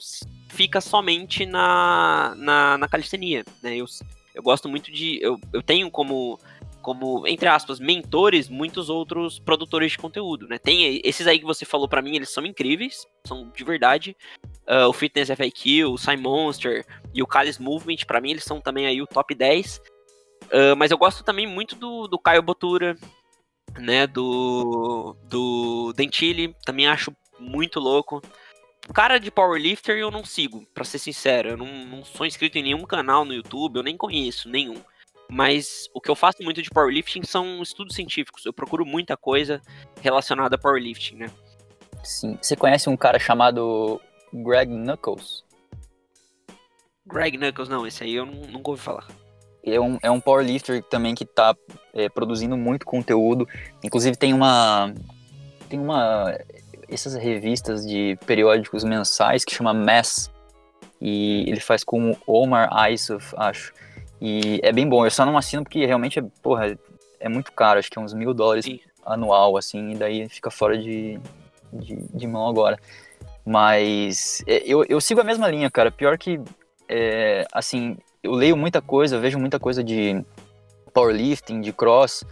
fica somente na, na, na calistenia, né? Eu, eu gosto muito de... Eu, eu tenho como, como, entre aspas, mentores, muitos outros produtores de conteúdo, né? Tem esses aí que você falou pra mim, eles são incríveis, são de verdade. Ah, o Fitness FAQ, o Sai Monster e o Calis Movement, pra mim, eles são também aí o top 10. Ah, mas eu gosto também muito do, do Caio Botura, né, do, do Dentilli, também acho muito louco. Cara de powerlifter eu não sigo, pra ser sincero, eu não, não sou inscrito em nenhum canal no YouTube, eu nem conheço nenhum. Mas o que eu faço muito de powerlifting são estudos científicos, eu procuro muita coisa relacionada a powerlifting, né. Sim. Você conhece um cara chamado Greg Knuckles? Greg Knuckles, não, esse aí eu não, nunca ouvi falar. Ele é um, é um powerlifter também que tá é, produzindo muito conteúdo. Inclusive tem uma. Tem uma. Essas revistas de periódicos mensais que chama Mass. E ele faz com o Omar Isuf, acho. E é bem bom. Eu só não assino porque realmente é, porra, é muito caro. Acho que é uns mil dólares Sim. anual, assim. E daí fica fora de, de, de mão agora. Mas é, eu, eu sigo a mesma linha, cara. Pior que, é, assim, eu leio muita coisa, vejo muita coisa de powerlifting, de cross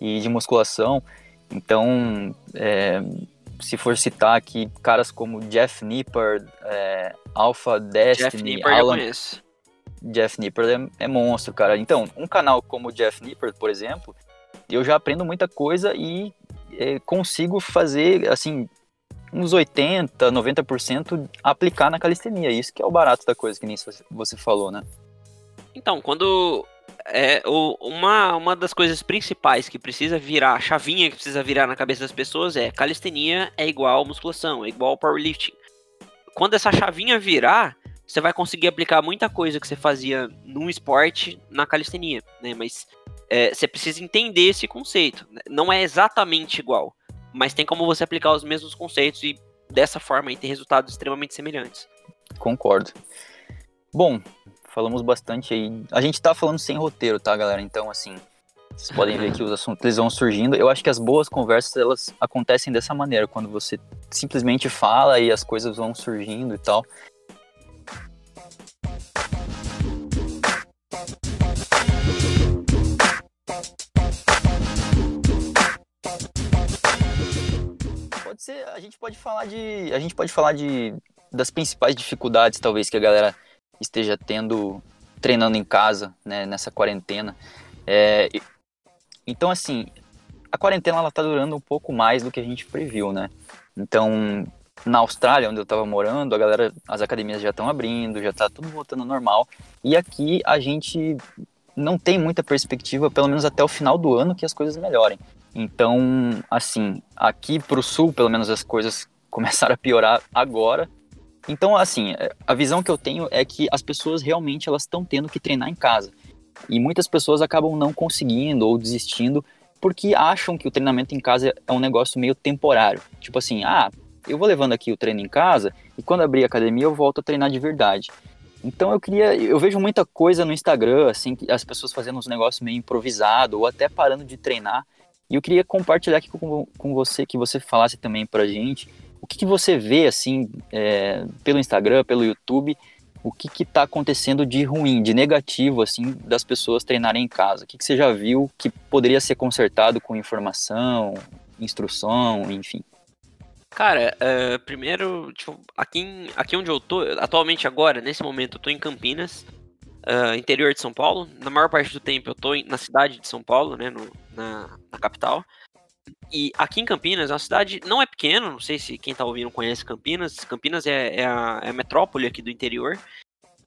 e de musculação. Então, é, se for citar aqui caras como Jeff Nipper, é, Alpha Destiny, Jeff Nipper eu Alan, conheço. Jeff Nipper é, é monstro, cara. Então, um canal como o Jeff Nipper, por exemplo, eu já aprendo muita coisa e é, consigo fazer, assim, uns 80, 90% aplicar na calistenia. Isso que é o barato da coisa, que nem você- falou, né? Então, quando. É, uma, uma das coisas principais que precisa virar, a chavinha que precisa virar na cabeça das pessoas é calistenia é igual musculação, é igual powerlifting. Quando essa chavinha virar, você vai conseguir aplicar muita coisa que você fazia num esporte na calistenia, né? Mas é, você precisa entender esse conceito. né? Não é exatamente igual, mas tem como você aplicar os mesmos conceitos e dessa forma aí ter resultados extremamente semelhantes. Concordo. Bom, falamos bastante aí. A gente tá falando sem roteiro, tá, galera? Então, assim, vocês podem ver que os assuntos eles vão surgindo. Eu acho que as boas conversas, elas acontecem dessa maneira, quando você simplesmente fala e as coisas vão surgindo e tal. A gente pode falar de, a gente pode falar de das principais dificuldades talvez que a galera esteja tendo treinando em casa, né, nessa quarentena. É, então assim, a quarentena ela tá durando um pouco mais do que a gente previu, né? Então, na Austrália, onde eu tava morando, a galera, as academias já estão abrindo, já tá tudo voltando ao normal. E aqui a gente não tem muita perspectiva, pelo menos até o final do ano, que as coisas melhorem. Então, assim, aqui pro sul, pelo menos as coisas começaram a piorar agora. Então, assim, a visão que eu tenho é que as pessoas realmente elas estão tendo que treinar em casa. E muitas pessoas acabam não conseguindo ou desistindo porque acham que o treinamento em casa é um negócio meio temporário. Tipo assim, ah, eu vou levando aqui o treino em casa e quando abrir a academia eu volto a treinar de verdade. Então eu queria, eu vejo muita coisa no Instagram, assim, as pessoas fazendo uns negócios meio improvisado ou até parando de treinar. E eu queria compartilhar aqui com, com você, que você falasse também pra gente, o que, que você vê, assim, é, pelo Instagram, pelo YouTube, o que que tá acontecendo de ruim, de negativo, assim, das pessoas treinarem em casa? O que, que você já viu que poderia ser consertado com informação, instrução, enfim? Cara, é, primeiro, tipo, aqui, em- aqui onde eu tô, atualmente agora, nesse momento, eu tô em Campinas, é, interior de São Paulo. Na maior parte do tempo eu tô em- na cidade de São Paulo, né, no- na, na capital. E aqui em Campinas, é uma cidade, não é pequena, não sei se quem tá ouvindo conhece Campinas. Campinas é, é a, é a metrópole aqui do interior.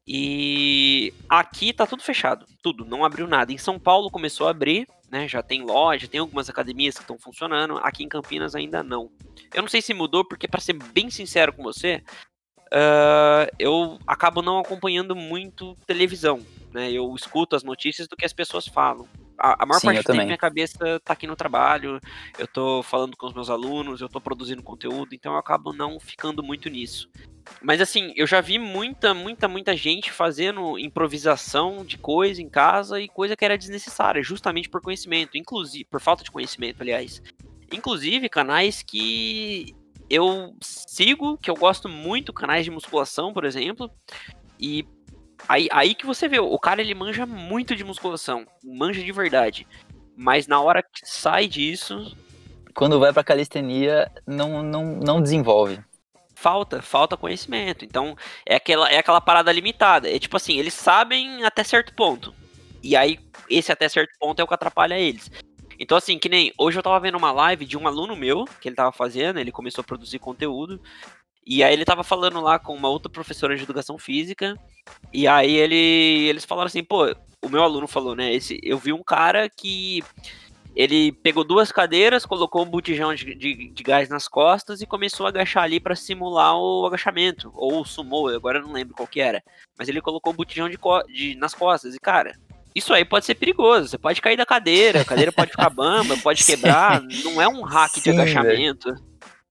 E aqui tá tudo fechado, tudo, não abriu nada. Em São Paulo começou a abrir, né? Já tem loja, tem algumas academias que estão funcionando. Aqui em Campinas ainda não. Eu não sei se mudou, porque para ser bem sincero com você, ah, eu acabo não acompanhando muito televisão, né? Eu escuto as notícias do que as pessoas falam. A, a maior Sim, parte do tempo minha cabeça tá aqui no trabalho, eu tô falando com os meus alunos, eu tô produzindo conteúdo, então eu acabo não ficando muito nisso. Mas assim, eu já vi muita, muita, muita gente fazendo improvisação de coisa em casa e coisa que era desnecessária, justamente por conhecimento, inclusive, por falta de conhecimento, aliás. Inclusive, canais que eu sigo, que eu gosto muito, canais de musculação, por exemplo, e aí, aí que você vê, o cara ele manja muito de musculação, manja de verdade. Mas na hora que sai disso, Quando vai pra calistenia, não, não, não desenvolve. falta, falta conhecimento. Então, é aquela, é aquela parada limitada. É tipo assim, eles sabem até certo ponto. E aí, esse até certo ponto é o que atrapalha eles. Então, assim, que nem hoje eu tava vendo uma live de um aluno meu, que ele tava fazendo, ele começou a produzir conteúdo. E aí ele tava falando lá com uma outra professora de educação física. E aí ele, eles falaram assim, pô, o meu aluno falou, né? Esse, eu vi um cara que ele pegou duas cadeiras, colocou um botijão de, de, de gás nas costas e começou a agachar ali para simular o agachamento. Ou sumô, agora eu não lembro qual que era. Mas ele colocou o botijão de, de- nas costas. E, cara, isso aí pode ser perigoso. Você pode cair da cadeira, a cadeira pode ficar bamba, pode Sim. quebrar. Não é um hack de Sim, agachamento.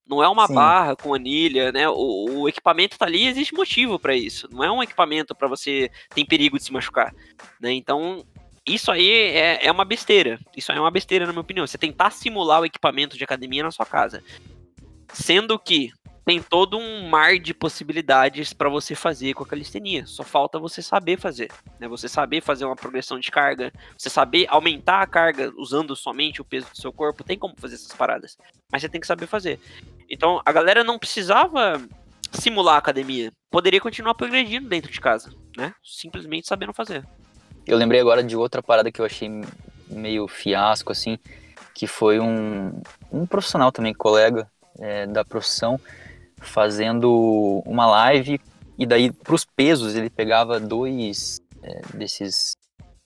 Não é uma Sim. barra com anilha, né? O, o equipamento tá ali, existe motivo para isso. Não é um equipamento para você tem perigo de se machucar, né? Então, isso aí é, é uma besteira. Isso aí é uma besteira, na minha opinião. Você tentar simular o equipamento de academia na sua casa. Sendo que tem todo um mar de possibilidades para você fazer com a calistenia. Só falta você saber fazer. Né? Você saber fazer uma progressão de carga, você saber aumentar a carga usando somente o peso do seu corpo. Tem como fazer essas paradas. Mas você tem que saber fazer. Então a galera não precisava simular a academia. Poderia continuar progredindo dentro de casa. Né? Simplesmente sabendo fazer. Eu lembrei agora de outra parada que eu achei meio fiasco, assim, que foi um, um profissional também, colega é, da profissão, fazendo uma live e daí pros pesos ele pegava dois é, desses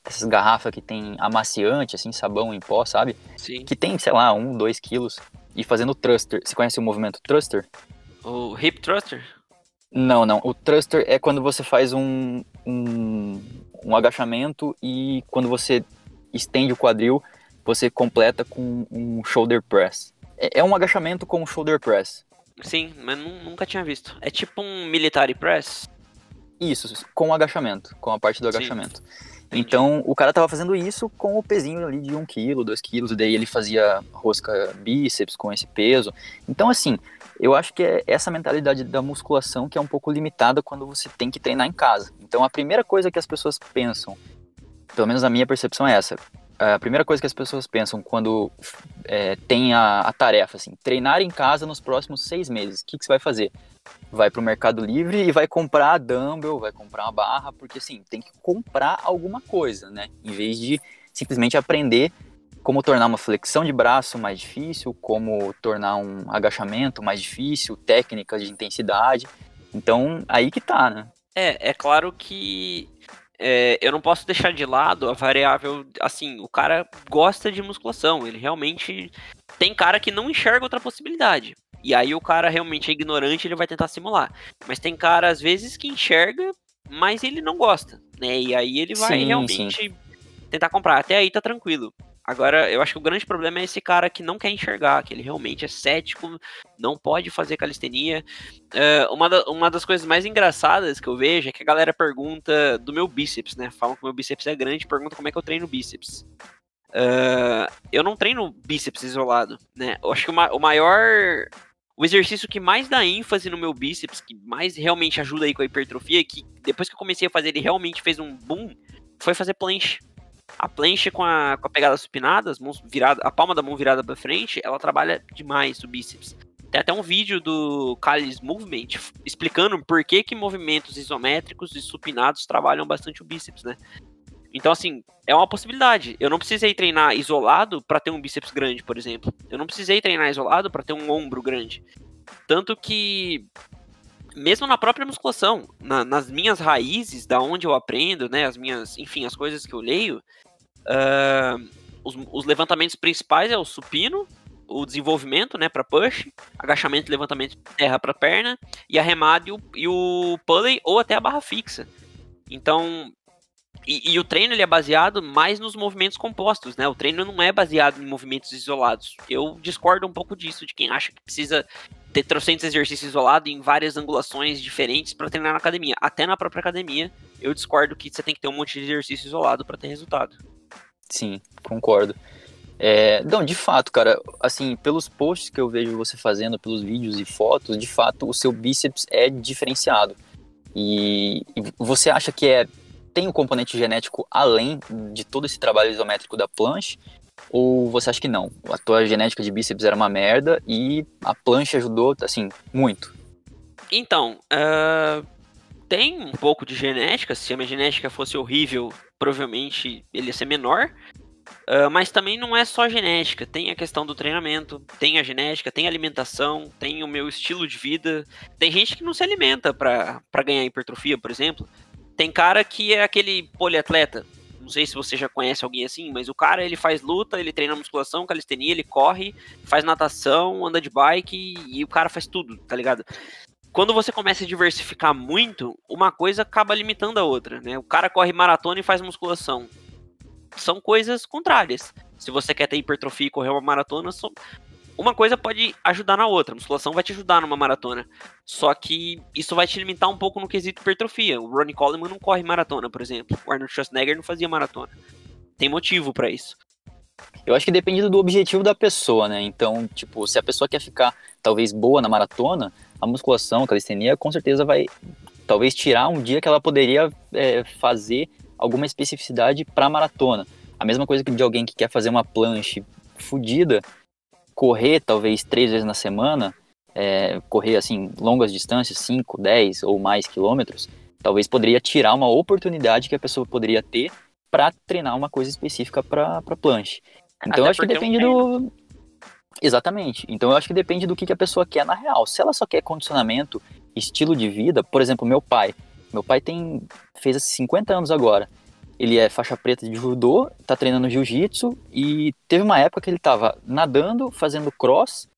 dessas garrafas que tem amaciante, assim, sabão em pó, sabe? Sim. Que tem, sei lá, um, dois quilos. E fazendo thruster. Você conhece o movimento thruster? O hip thruster? Não, não. O thruster é quando você faz um, um, um agachamento e quando você estende o quadril, você completa com um shoulder press. É, é um agachamento com shoulder press. Sim, mas nu- nunca tinha visto. É tipo um military press? Isso, com agachamento, com a parte do Sim. agachamento. Entendi. Então, o cara tava fazendo isso com o pezinho ali de 1 kg, 2 kg, e daí ele fazia rosca bíceps com esse peso. Então, assim, eu acho que é essa mentalidade da musculação que é um pouco limitada quando você tem que treinar em casa. Então, a primeira coisa que as pessoas pensam, pelo menos a minha percepção é essa, a primeira coisa que as pessoas pensam quando é, tem a, a tarefa, assim, treinar em casa nos próximos seis meses, o que, que você vai fazer? Vai pro Mercado Livre e vai comprar dumbbell, vai comprar uma barra, porque assim, tem que comprar alguma coisa, né? Em vez de simplesmente aprender como tornar uma flexão de braço mais difícil, como tornar um agachamento mais difícil, técnicas de intensidade. Então, aí que tá, né? É, é claro que é, eu não posso deixar de lado a variável, assim, o cara gosta de musculação, ele realmente tem cara que não enxerga outra possibilidade. E aí o cara realmente é ignorante, ele vai tentar simular. Mas tem cara às vezes que enxerga, mas ele não gosta, né? E aí ele vai Sim, realmente tentar comprar. Até aí tá tranquilo. Agora, eu acho que o grande problema é esse cara que não quer enxergar, que ele realmente é cético, não pode fazer calistenia. É, uma, da- uma das coisas mais engraçadas que eu vejo é que a galera pergunta do meu bíceps, né? Falam que meu bíceps é grande, pergunta como é que eu treino bíceps. É, eu não treino bíceps isolado, né? Eu acho que o, ma- o maior. O exercício que mais dá ênfase no meu bíceps, que mais realmente ajuda aí com a hipertrofia, que depois que eu comecei a fazer ele realmente fez um boom, foi fazer planche. A planche com a, com a pegada supinada, as mãos virada, a palma da mão virada pra frente, ela trabalha demais o bíceps. Tem até um vídeo do Callis Movement explicando por que, que movimentos isométricos e supinados trabalham bastante o bíceps, né? Então, assim, é uma possibilidade. Eu não precisei treinar isolado para ter um bíceps grande, por exemplo. Eu não precisei treinar isolado para ter um ombro grande. Tanto que, mesmo na própria musculação, na- nas minhas raízes, da onde eu aprendo, né, as minhas, enfim, as coisas que eu leio, ah, os, os levantamentos principais é o supino, o desenvolvimento, né, para push, agachamento levantamento terra para perna, e a remada e o, e o pulley ou até a barra fixa. Então, E, e, o treino ele é baseado mais nos movimentos compostos, né? O treino não é baseado em movimentos isolados. Eu discordo um pouco disso, de quem acha que precisa ter trocentos exercícios isolados em várias angulações diferentes para treinar na academia. Até na própria academia, eu discordo que você tem que ter um monte de exercício isolado para ter resultado. Sim, concordo. É, não, de fato, cara, assim, pelos posts que eu vejo você fazendo, pelos vídeos e fotos, de fato, o seu bíceps é diferenciado. E, e você acha que é tem o um componente genético além de todo esse trabalho isométrico da planche? Ou você acha que não? A tua genética de bíceps era uma merda e a planche ajudou, assim, muito? Então, uh, tem um pouco de genética. Se a minha genética fosse horrível, provavelmente ele ia ser menor. Uh, mas também não é só genética, tem a questão do treinamento, tem a genética, tem a alimentação, tem o meu estilo de vida. Tem gente que não se alimenta para ganhar hipertrofia, por exemplo. Tem cara que é aquele poliatleta. Não sei se você já conhece alguém assim, mas o cara ele faz luta, ele treina musculação, calistenia, ele corre, faz natação, anda de bike e, o cara faz tudo, tá ligado? Quando você começa a diversificar muito, uma coisa acaba limitando a outra, né? O cara corre maratona e faz musculação. São coisas contrárias. Se você quer ter hipertrofia e correr uma maratona, são, uma coisa pode ajudar na outra. A musculação vai te ajudar numa maratona. Só que isso vai te limitar um pouco no quesito hipertrofia. O Ronnie Coleman não corre maratona, por exemplo. O Arnold Schwarzenegger não fazia maratona. Tem motivo para isso. Eu acho que depende do objetivo da pessoa, né? Então, tipo, se a pessoa quer ficar talvez boa na maratona, a musculação, a calistenia, com certeza vai talvez tirar um dia que ela poderia é, fazer alguma especificidade para maratona. A mesma coisa que de alguém que quer fazer uma planche fodida, correr talvez três vezes na semana, é, correr assim longas distâncias, 5, 10 ou mais quilômetros, talvez poderia tirar uma oportunidade que a pessoa poderia ter para treinar uma coisa específica para planche. Então Até eu acho que depende do Exatamente. Então eu acho que depende do que, que a pessoa quer na real. Se ela só quer condicionamento, estilo de vida, por exemplo, meu pai. Meu pai tem fez 50 anos agora. Ele é faixa preta de judô, tá treinando jiu-jitsu e teve uma época que ele tava nadando, fazendo cross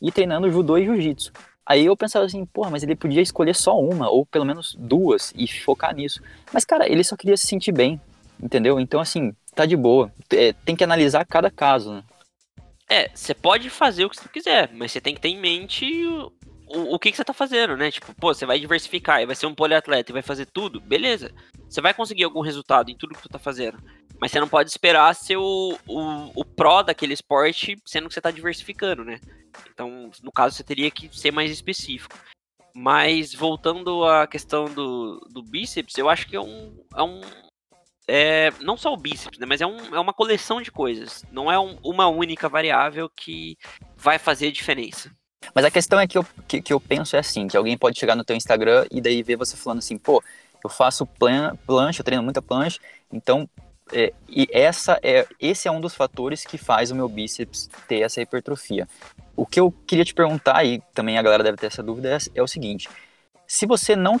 e treinando judô e jiu-jitsu. Aí eu pensava assim, porra, mas ele podia escolher só uma, ou pelo menos duas, e focar nisso. Mas, cara, ele só queria se sentir bem, entendeu? Então, assim, tá de boa. É, tem que analisar cada caso, né? É, você pode fazer o que você quiser, mas você tem que ter em mente o, o que, que você tá fazendo, né? Tipo, pô, você vai diversificar e vai ser um poliatleta e vai fazer tudo, beleza. Você vai conseguir algum resultado em tudo que tu tá fazendo. Mas você não pode esperar ser o, o, o pró daquele esporte, sendo que você tá diversificando, né? Então, no caso, você teria que ser mais específico. Mas voltando à questão do, do bíceps, eu acho que é um. É um é, não só o bíceps, né, mas é, um, é uma coleção de coisas. Não é um, uma única variável que vai fazer diferença. Mas a questão é que eu, que, que, eu penso é assim, que alguém pode chegar no teu Instagram e daí ver você falando assim, pô, eu faço plan, eu treino muita plancha, então é, e essa é, esse é um dos fatores que faz o meu bíceps ter essa hipertrofia. O que eu queria te perguntar, e também a galera deve ter essa dúvida, é, é o seguinte, se você não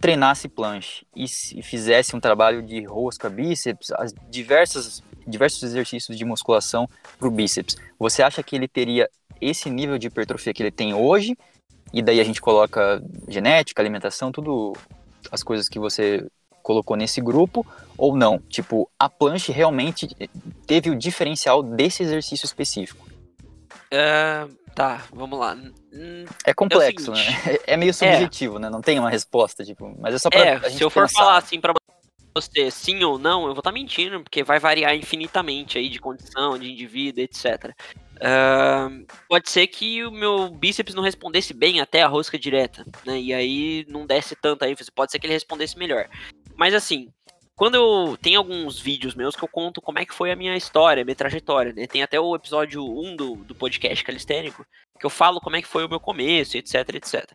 treinasse planche e fizesse um trabalho de rosca, bíceps, as diversas, diversos exercícios de musculação para o bíceps, você acha que ele teria esse nível de hipertrofia que ele tem hoje, e daí a gente coloca genética, alimentação, tudo as coisas que você colocou nesse grupo, ou não? Tipo, a planche realmente teve o diferencial desse exercício específico? É, tá, vamos lá. É complexo, é né? É meio subjetivo, é. né? Não tem uma resposta, tipo, mas é só pra é, se eu for pensar. falar assim pra você sim ou não, eu vou estar tá mentindo, porque vai variar infinitamente aí de condição, de indivíduo, etc. Uh, pode ser que o meu bíceps não respondesse bem até a rosca direta, né? E aí não desse tanta ênfase. Pode ser que ele respondesse melhor. Mas assim, quando eu. Tem alguns vídeos meus que eu conto como é que foi a minha história, minha trajetória, né? Tem até o episódio 1 do, do podcast calistênico, que eu falo como é que foi o meu começo, etc, etc.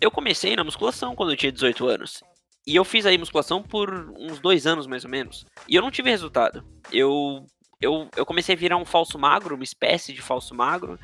Eu comecei na musculação quando eu tinha 18 anos. E eu fiz aí musculação por uns dois anos, mais ou menos. E eu não tive resultado. Eu eu, eu comecei a virar um falso magro, uma espécie de falso magro.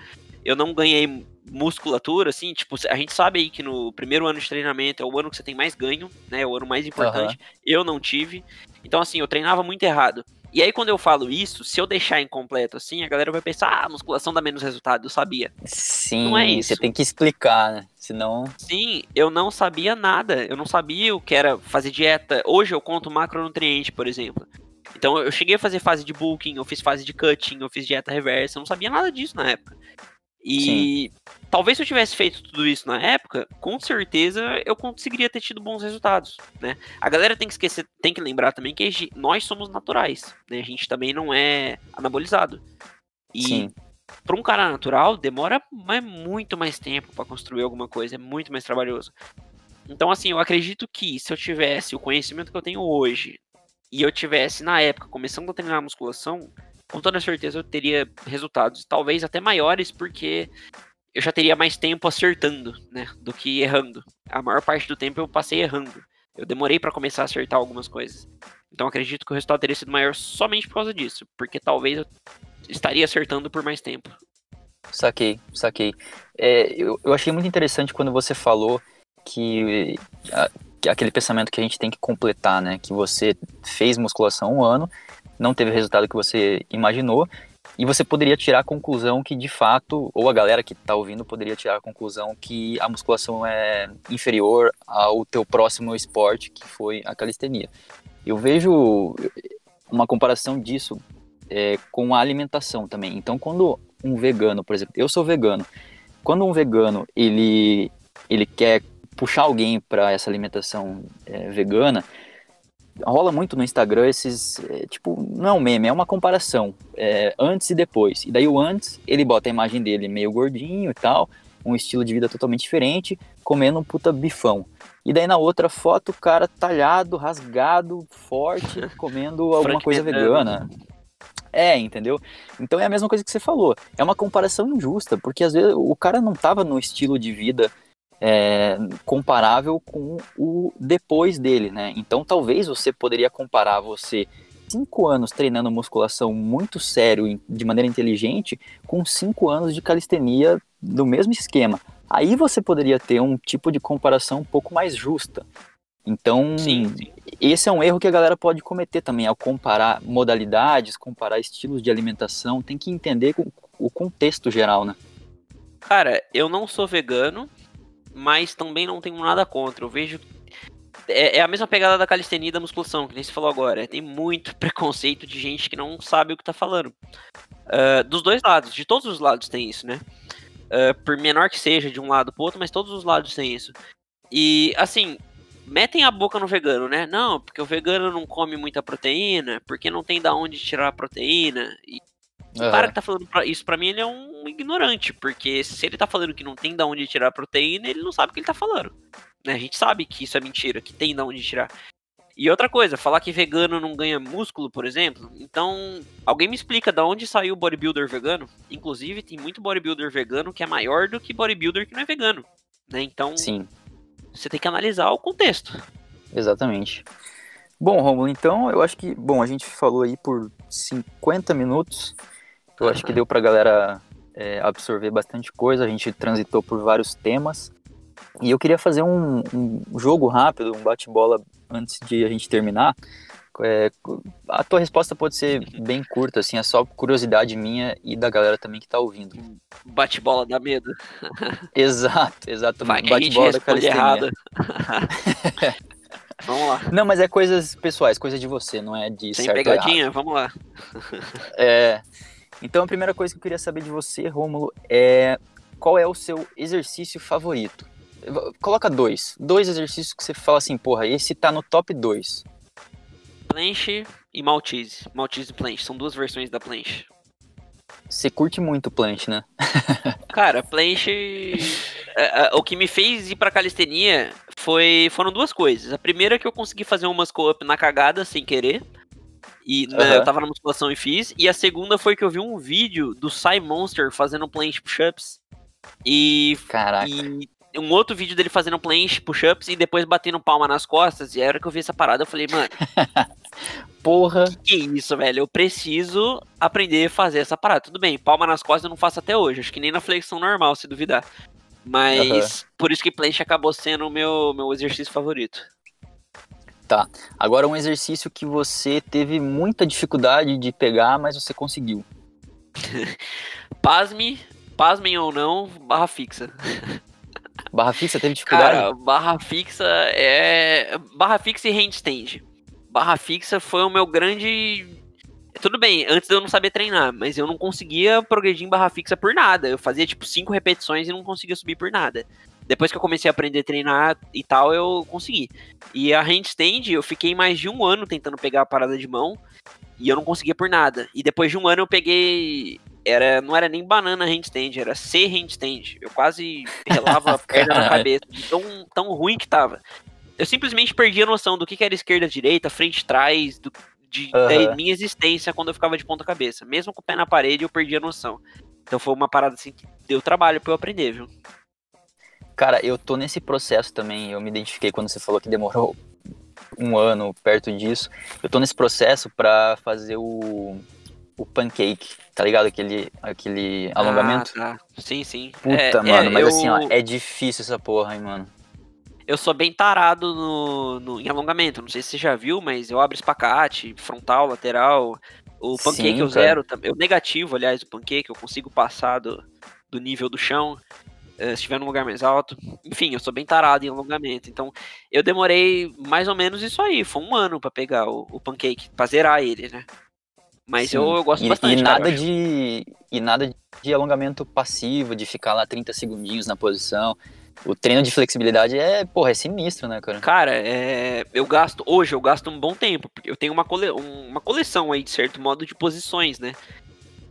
Eu não ganhei musculatura, assim, tipo, a gente sabe aí que no primeiro ano de treinamento é o ano que você tem mais ganho, né? É o ano mais importante. Uhum. Eu não tive. Então, assim, eu treinava muito errado. E aí, quando eu falo isso, se eu deixar incompleto assim, a galera vai pensar, ah, musculação dá menos resultado, eu sabia. Sim, não é isso. você tem que explicar, né? Senão. Sim, eu não sabia nada. Eu não sabia o que era fazer dieta. Hoje eu conto macronutriente, por exemplo. Então eu cheguei a fazer fase de bulking, eu fiz fase de cutting, eu fiz dieta reversa, eu não sabia nada disso na época. E Sim. Talvez se eu tivesse feito tudo isso na época, com certeza eu conseguiria ter tido bons resultados, né? A galera tem que esquecer, tem que lembrar também que nós somos naturais, né? A gente também não é anabolizado. E para um cara natural demora muito mais tempo para construir alguma coisa, é muito mais trabalhoso. Então assim, eu acredito que se eu tivesse o conhecimento que eu tenho hoje e eu tivesse na época começando a treinar musculação, com toda certeza eu teria resultados, talvez até maiores, porque eu já teria mais tempo acertando, né, do que errando. A maior parte do tempo eu passei errando. Eu demorei para começar a acertar algumas coisas. Então acredito que o resultado teria sido maior somente por causa disso, porque talvez eu estaria acertando por mais tempo. Saquei, saquei. É, eu, eu achei muito interessante quando você falou que, a, que aquele pensamento que a gente tem que completar, né? Que você fez musculação um ano não teve o resultado que você imaginou, e você poderia tirar a conclusão que de fato, ou a galera que está ouvindo poderia tirar a conclusão que a musculação é inferior ao teu próximo esporte, que foi a calistenia. Eu vejo uma comparação disso é, com a alimentação também. Então, quando um vegano, por exemplo, eu sou vegano, quando um vegano ele ele quer puxar alguém para essa alimentação é, vegana, rola muito no Instagram esses, é, tipo, não é um meme, é uma comparação, é, antes e depois. E daí o antes, ele bota a imagem dele meio gordinho e tal, um estilo de vida totalmente diferente, comendo um puta bifão. E daí na outra foto, o cara talhado, rasgado, forte, comendo alguma coisa vegana. É, entendeu? Então é a mesma coisa que você falou. É uma comparação injusta, porque às vezes o cara não tava no estilo de vida é, comparável com o depois dele, né? Então talvez você poderia comparar você cinco anos treinando musculação muito sério, de maneira inteligente, com cinco anos de calistenia do mesmo esquema. Aí você poderia ter um tipo de comparação um pouco mais justa. Então, sim, sim. esse é um erro que a galera pode cometer também, ao comparar modalidades, comparar estilos de alimentação, tem que entender o contexto geral, né? Cara, eu não sou vegano, mas também não tenho nada contra. Eu vejo. É, é a mesma pegada da calistenia e da musculação, que nem você falou agora. Tem muito preconceito de gente que não sabe o que tá falando. Uh, dos dois lados, de todos os lados tem isso, né? Uh, por menor que seja, de um lado pro outro, mas todos os lados tem isso. E, assim, metem a boca no vegano, né? Não, porque o vegano não come muita proteína, porque não tem da onde tirar a proteína. E o cara que tá falando isso pra mim, ele é um ignorante, porque se ele tá falando que não tem da onde tirar proteína, ele não sabe o que ele tá falando. Né? A gente sabe que isso é mentira, que tem da onde tirar. E outra coisa, falar que vegano não ganha músculo, por exemplo, então alguém me explica da onde saiu o bodybuilder vegano? Inclusive, tem muito bodybuilder vegano que é maior do que bodybuilder que não é vegano. Né? Então, Sim. você tem que analisar o contexto. Exatamente. Bom, Romulo, então eu acho que, bom, a gente falou aí por 50 minutos. Eu acho que deu pra galera é, absorver bastante coisa, a gente transitou por vários temas. E eu queria fazer um, um jogo rápido, um bate-bola antes de a gente terminar. É, a tua resposta pode ser bem curta, assim, é só curiosidade minha e da galera também que tá ouvindo. Bate-bola dá medo. exato, exato. Bate-bola da calistenia. errado. Vamos lá. Não, mas é coisas pessoais, coisa de você, não é de Sem pegadinha, vamos lá. é, então a primeira coisa que eu queria saber de você, Rômulo, é qual é o seu exercício favorito? Coloca dois. Dois exercícios que você fala assim, porra, esse tá no top 2. Planche e Maltese. Maltese e planche. São duas versões da planche. Você curte muito planche, né? Cara, planche. É, é, o que me fez ir pra calistenia foi, foram duas coisas. A primeira é que eu consegui fazer um muscle up na cagada sem querer. E uhum. né, eu tava na musculação e fiz. E a segunda foi que eu vi um vídeo do Sai Monster fazendo planche push-ups. E. Caraca. E um outro vídeo dele fazendo planche push-ups e depois batendo palma nas costas. E a hora que eu vi essa parada, eu falei, mano. Porra. Que, que isso, velho? Eu preciso aprender a fazer essa parada. Tudo bem, palma nas costas eu não faço até hoje. Acho que nem na flexão normal, se duvidar. Mas uhum. por isso que planche acabou sendo o meu, meu exercício favorito. Tá. Agora um exercício que você teve muita dificuldade de pegar, mas você conseguiu. Pasme, pasmem ou não, barra fixa. Barra fixa teve dificuldade? Cara, barra fixa é. Barra fixa e handstand. Barra fixa foi o meu grande. Tudo bem, antes eu não sabia treinar, mas eu não conseguia progredir em barra fixa por nada. Eu fazia tipo cinco repetições e não conseguia subir por nada. Depois que eu comecei a aprender a treinar e tal, eu consegui. E a handstand, eu fiquei mais de um ano tentando pegar a parada de mão e eu não conseguia por nada. E depois de um ano eu peguei. Era, não era nem banana handstand, era C handstand. Eu quase relava a perna na cabeça, de tão, tão ruim que tava. Eu simplesmente perdi a noção do que, que era esquerda, direita, frente, trás, do, de, uhum. da minha existência quando eu ficava de ponta cabeça. Mesmo com o pé na parede, eu perdi a noção. Então foi uma parada assim que deu trabalho pra eu aprender, viu? Cara, eu tô nesse processo também. Eu me identifiquei quando você falou que demorou um ano perto disso. Eu tô nesse processo para fazer o, o pancake, tá ligado? Aquele, aquele ah, alongamento. Tá. Sim, sim. Puta, é, mano, é, mas eu... assim, ó, é difícil essa porra, hein, mano. Eu sou bem tarado no, no, em alongamento. Não sei se você já viu, mas eu abro espacate, frontal, lateral. O pancake sim, eu zero, eu negativo, aliás, o pancake, eu consigo passar do, do nível do chão. Eh, se estiver num lugar mais alto. Enfim, eu sou bem tarado em alongamento. Então, eu demorei mais ou menos isso aí. Foi um ano para pegar o, o, pancake, pra zerar ele, né? Mas eu, eu, gosto e, bastante. E nada, cara, de, e nada de alongamento passivo, de ficar lá 30 segundinhos na posição. O treino de flexibilidade é, porra, é sinistro, né, cara? Cara, é, eu gasto, hoje eu gasto um bom tempo, porque eu tenho uma, cole, uma coleção aí, de certo modo, de posições, né?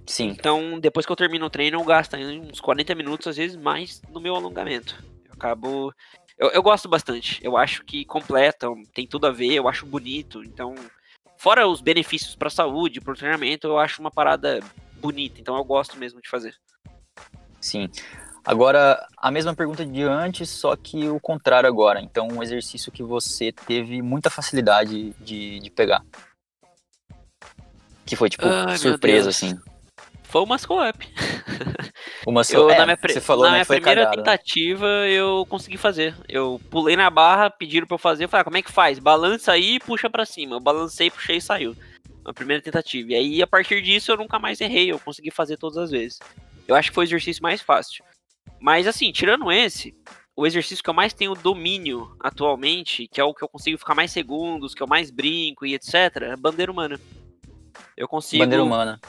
Sim. Então, depois que eu termino o treino, eu gasto uns 40 minutos, às vezes mais, no meu alongamento. Eu acabo. Eu, eu gosto bastante. Eu acho que completa, tem tudo a ver, eu acho bonito. Então, fora os benefícios para a saúde, para o treinamento, eu acho uma parada bonita. Então, eu gosto mesmo de fazer. Sim. Agora, a mesma pergunta de antes, só que o contrário agora. Então, um exercício que você teve muita facilidade de, de pegar. Que foi, tipo, Ai, surpresa, assim. Foi o Up. O Muscle é, na minha, você falou, na né, minha primeira cagado. tentativa eu consegui fazer. Eu pulei na barra, pediram pra eu fazer, eu falei, ah, como é que faz? Balança aí e puxa pra cima. Eu balancei, puxei e saiu. Na primeira tentativa. E aí, a partir disso, eu nunca mais errei. Eu consegui fazer todas as vezes. Eu acho que foi o exercício mais fácil. Mas assim, tirando esse, o exercício que eu mais tenho domínio atualmente, que é o que eu consigo ficar mais segundos, que eu mais brinco e etc, é bandeira humana. Eu consigo. Bandeira humana.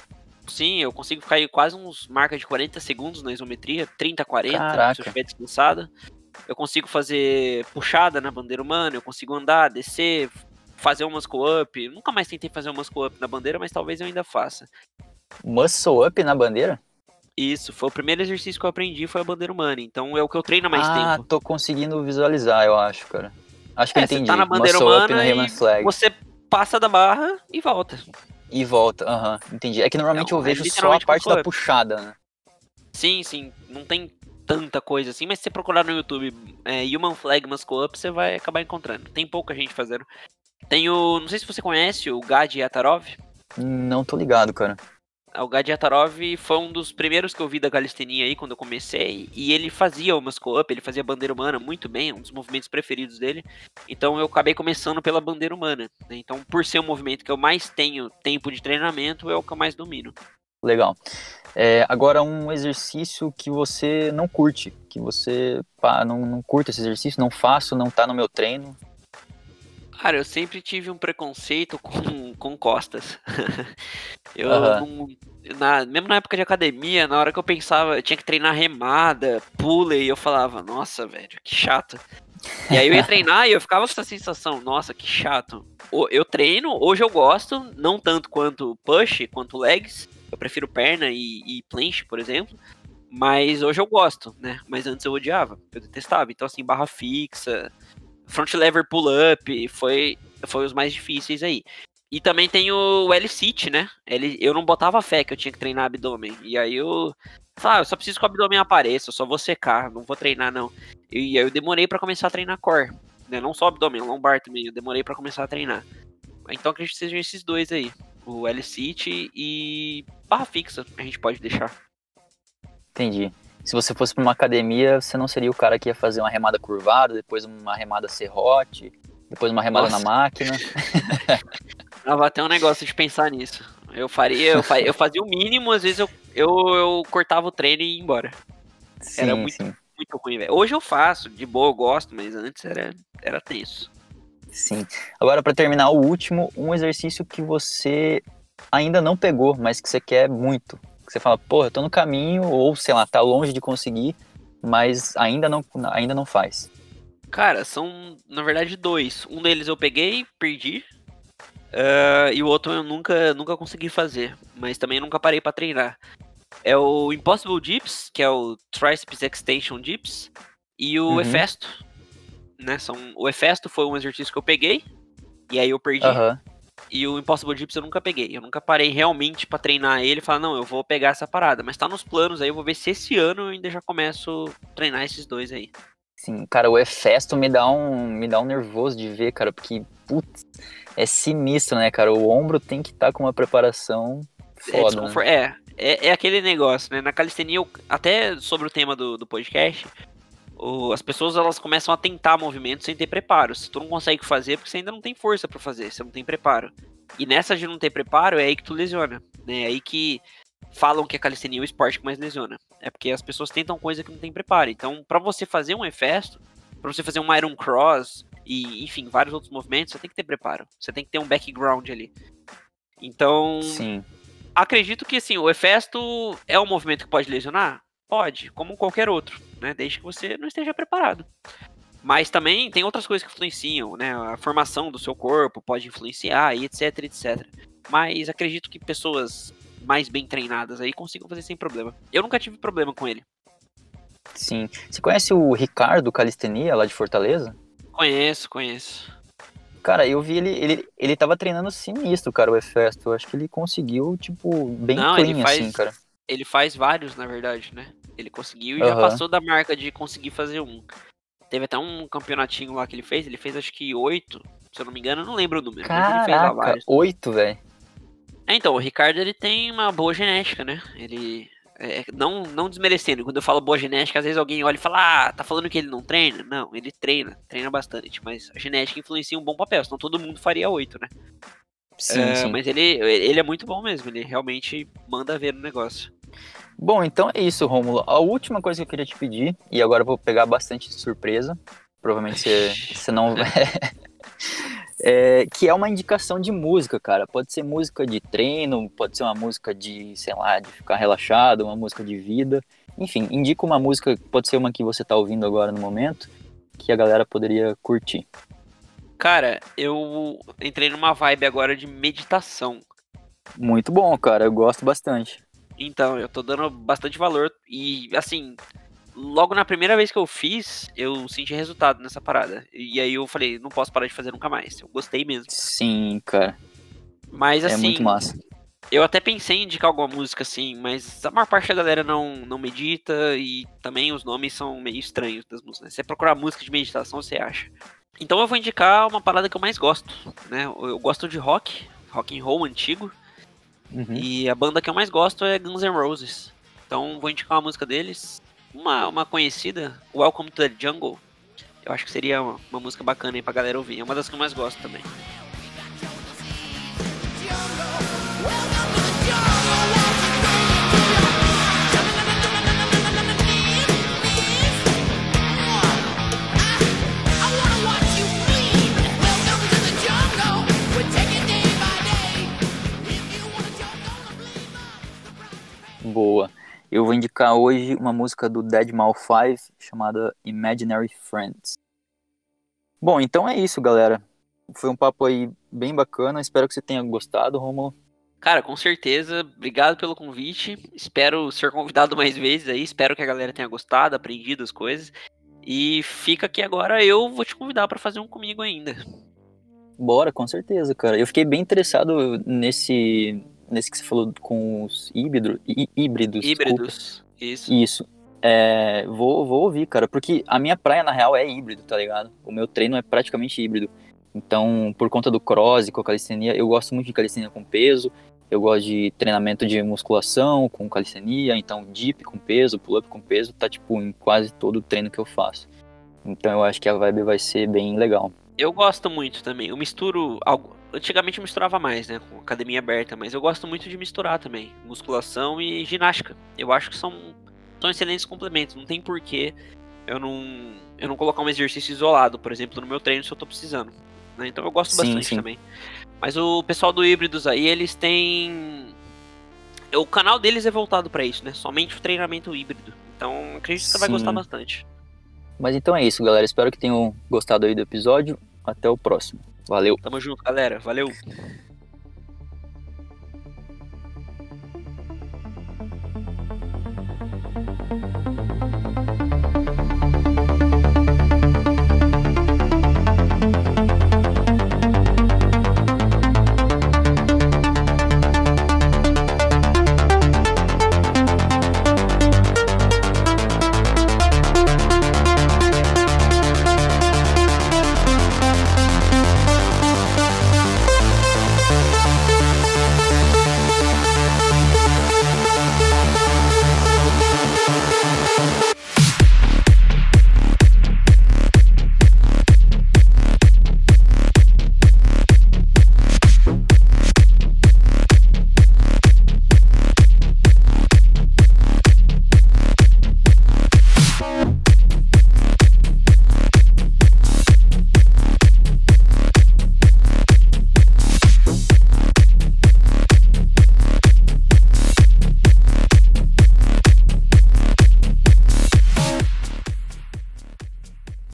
Sim, eu consigo ficar aí quase uns marcas de 40 segundos na isometria, 30, 40, Caraca. se eu estiver descansada. Eu consigo fazer puxada na bandeira humana, eu consigo andar, descer, fazer um muscle up. Nunca mais tentei fazer um muscle up na bandeira, mas talvez eu ainda faça. Muscle up na bandeira? Isso, foi o primeiro exercício que eu aprendi, foi a bandeira humana. Então é o que eu treino mais ah, tempo. Ah, tô conseguindo visualizar, eu acho, cara. Acho que é, eu entendi. Você tá na bandeira muscle humana e você passa da barra e volta. E volta, aham, uhum, entendi. É que normalmente é, eu vejo é só a parte da puxada, né? Sim, sim, não tem tanta coisa assim, mas se você procurar no YouTube é, Human Flag Muscle Up, você vai acabar encontrando. Tem pouca gente fazendo. Tem o. Não sei se você conhece o Gad Yatarov. Não tô ligado, cara. O Gadiatarov foi um dos primeiros que eu vi da calistenia aí quando eu comecei, e ele fazia o muscle up, ele fazia bandeira humana muito bem, um dos movimentos preferidos dele. Então eu acabei começando pela bandeira humana. Né? Então, por ser o movimento que eu mais tenho tempo de treinamento, é o que eu mais domino. Legal. É, agora, um exercício que você não curte, que você pá, não, não curte esse exercício, não faço, não tá no meu treino. Cara, eu sempre tive um preconceito com, com costas. eu não, na, mesmo na época de academia, na hora que eu pensava, eu tinha que treinar remada, pulley, eu falava, nossa, velho, que chato. E aí eu ia treinar e eu ficava com essa sensação, nossa, que chato. Eu treino, hoje eu gosto, não tanto quanto push, quanto legs. Eu prefiro perna e, e planche, por exemplo. Mas hoje eu gosto, né? Mas antes eu odiava, eu detestava. Então, assim, barra fixa, front lever pull up, foi, foi os mais difíceis aí. E também tem o L-sit, né? Ele, eu não botava fé que eu tinha que treinar abdômen. E aí eu. Ah, eu só preciso que o abdômen apareça, eu só vou secar, não vou treinar não. E aí eu demorei para começar a treinar core. Né? Não só abdômen, lombar também. Eu demorei para começar a treinar. Então acredito que sejam esses dois aí. O L-sit e barra fixa, a gente pode deixar. Entendi. Se você fosse para uma academia, você não seria o cara que ia fazer uma remada curvada, depois uma remada serrote, Depois uma remada Nossa. na máquina. Dava até um negócio de pensar nisso. Eu faria, eu faria, eu fazia o mínimo, às vezes eu, eu, eu cortava o treino e ia embora. Sim, Era muito- sim. Muito ruim, velho. Hoje eu faço, de boa, eu gosto, mas antes era, era tenso. Sim. Agora, pra terminar, o último, um exercício que você ainda não pegou, mas que você quer muito. Que você fala, porra, eu tô no caminho, ou sei lá, tá longe de conseguir, mas ainda não, ainda não faz. Cara, são, na verdade, dois. Um deles eu peguei, perdi. ah, e o outro eu nunca, nunca consegui fazer. Mas também nunca parei pra treinar. É o Impossible Dips, que é o Triceps Extension Dips. E o Uhum. Efesto. Né? São, o Efesto foi um exercício que eu peguei. E aí eu perdi. Aham. E o Impossible Dips eu nunca peguei. Eu nunca parei realmente pra treinar ele e falar, não, eu vou pegar essa parada. Mas tá nos planos aí, eu vou ver se esse ano eu ainda já começo a treinar esses dois aí. Sim, cara, o Efesto me dá um, me dá um nervoso de ver, cara, porque, putz, é sinistro, né, cara? O ombro tem que estar com uma preparação É, foda, né? desconfor- é, é, é aquele negócio, né? Na calistenia, eu- até sobre o tema do, do podcast, o- as pessoas elas começam a tentar movimentos sem ter preparo. Se tu não consegue fazer, é porque você ainda não tem força pra fazer, você não tem preparo. E nessa de não ter preparo, é aí que tu lesiona. Né? É aí que falam que a calistenia é o esporte que mais lesiona. É porque as pessoas tentam coisa que não tem preparo. Então, pra você fazer um efesto, pra você fazer um Iron Cross e, enfim, vários outros movimentos, você tem que ter preparo. Você tem que ter um background ali. Então, Sim, acredito que assim, o Efesto é um movimento que pode lesionar? Pode, como qualquer outro, né? Desde que você não esteja preparado. Mas também tem outras coisas que influenciam, né? A formação do seu corpo pode influenciar e etc, etc. Mas acredito que pessoas mais bem treinadas aí consigam fazer sem problema. Eu nunca tive problema com ele. sim. Você conhece o Ricardo Calistenia, lá de Fortaleza? Conheço, conheço. Cara, eu vi ele, ele, ele tava treinando sinistro, cara, o Efesto. Eu acho que ele conseguiu, tipo, bem Não, ele clean, faz- assim, cara. Ele faz vários, na verdade, né? Ele conseguiu e já Aham. passou da marca de conseguir fazer um. Teve até um campeonatinho lá que ele fez, ele fez acho que oito, se eu não me engano, eu não lembro o número, Caraca, oito, velho. É, então, o Ricardo ele tem uma boa genética, né? Ele. é, não, não desmerecendo, quando eu falo boa genética, às vezes alguém olha e fala, ah, tá falando que ele não treina? Não, ele treina, treina bastante, mas a genética influencia um bom papel, senão todo mundo faria oito, né? Sim, É, sim. Mas ele, ele é muito bom mesmo, ele realmente manda ver no negócio. Bom, então é isso, Rômulo. A última coisa que eu queria te pedir, e agora eu vou pegar bastante surpresa, provavelmente você, você não vai. É, que é uma indicação de música, cara. Pode ser música de treino, pode ser uma música de, sei lá, de ficar relaxado, uma música de vida. Enfim, indica uma música, pode ser uma que você tá ouvindo agora no momento, que a galera poderia curtir. Cara, eu entrei numa vibe agora de meditação. Muito bom, cara. Eu gosto bastante. Então, eu tô dando bastante valor. E, assim, logo na primeira vez que eu fiz, eu senti resultado nessa parada. E aí eu falei, não posso parar de fazer nunca mais. Eu gostei mesmo. Sim, cara. Mas, É assim, muito massa. eu até pensei em indicar alguma música assim, mas a maior parte da galera não, não medita e também os nomes são meio estranhos das músicas. né? Se você procurar música de meditação, você acha. Então eu vou indicar uma parada que eu mais gosto, né? Eu gosto de rock, rock and roll antigo. Uhum. E a banda que eu mais gosto é Guns N' Roses. Então vou indicar uma música deles. Uma, uma conhecida, Welcome to the Jungle. Eu acho que seria uma, uma música bacana aí pra galera ouvir. É uma das que eu mais gosto também. Boa. Eu vou indicar hoje uma música do Dead Mal 5 chamada Imaginary Friends. Bom, então é isso, galera. Foi um papo aí bem bacana. Espero que você tenha gostado, Romulo. Cara, com certeza. Obrigado pelo convite. Espero ser convidado mais vezes aí. Espero que a galera tenha gostado, aprendido as coisas. E fica aqui agora, eu vou te convidar pra fazer um comigo ainda. Bora, com certeza, cara. Eu fiquei bem interessado nesse, nesse que você falou com os híbrido, hí- híbridos. desculpa. Híbridos. Isso. Isso. É, vou, vou ouvir, cara, porque a minha praia, na real, é híbrido, tá ligado? O meu treino é praticamente híbrido. Então, por conta do cross e com a calistenia, eu gosto muito de calistenia com peso, eu gosto de treinamento de musculação com calistenia, então dip com peso, pull-up com peso, tá tipo em quase todo o treino que eu faço. Então eu acho que a vibe vai ser bem legal. Eu gosto muito também. Eu misturo algo. Antigamente eu misturava mais, né? Com academia aberta, mas eu gosto muito de misturar também. Musculação e ginástica. Eu acho que são, são excelentes complementos. Não tem porquê eu não, eu não colocar um exercício isolado, por exemplo, no meu treino se eu tô precisando. Né? Então eu gosto sim, bastante sim. também. Mas o pessoal do Híbridos aí, eles têm. O canal deles é voltado para isso, né? Somente o treinamento híbrido. Então acredito que você vai gostar bastante. Mas então é isso, galera. Espero que tenham gostado aí do episódio. Até o próximo. Valeu. Tamo junto, galera. Valeu.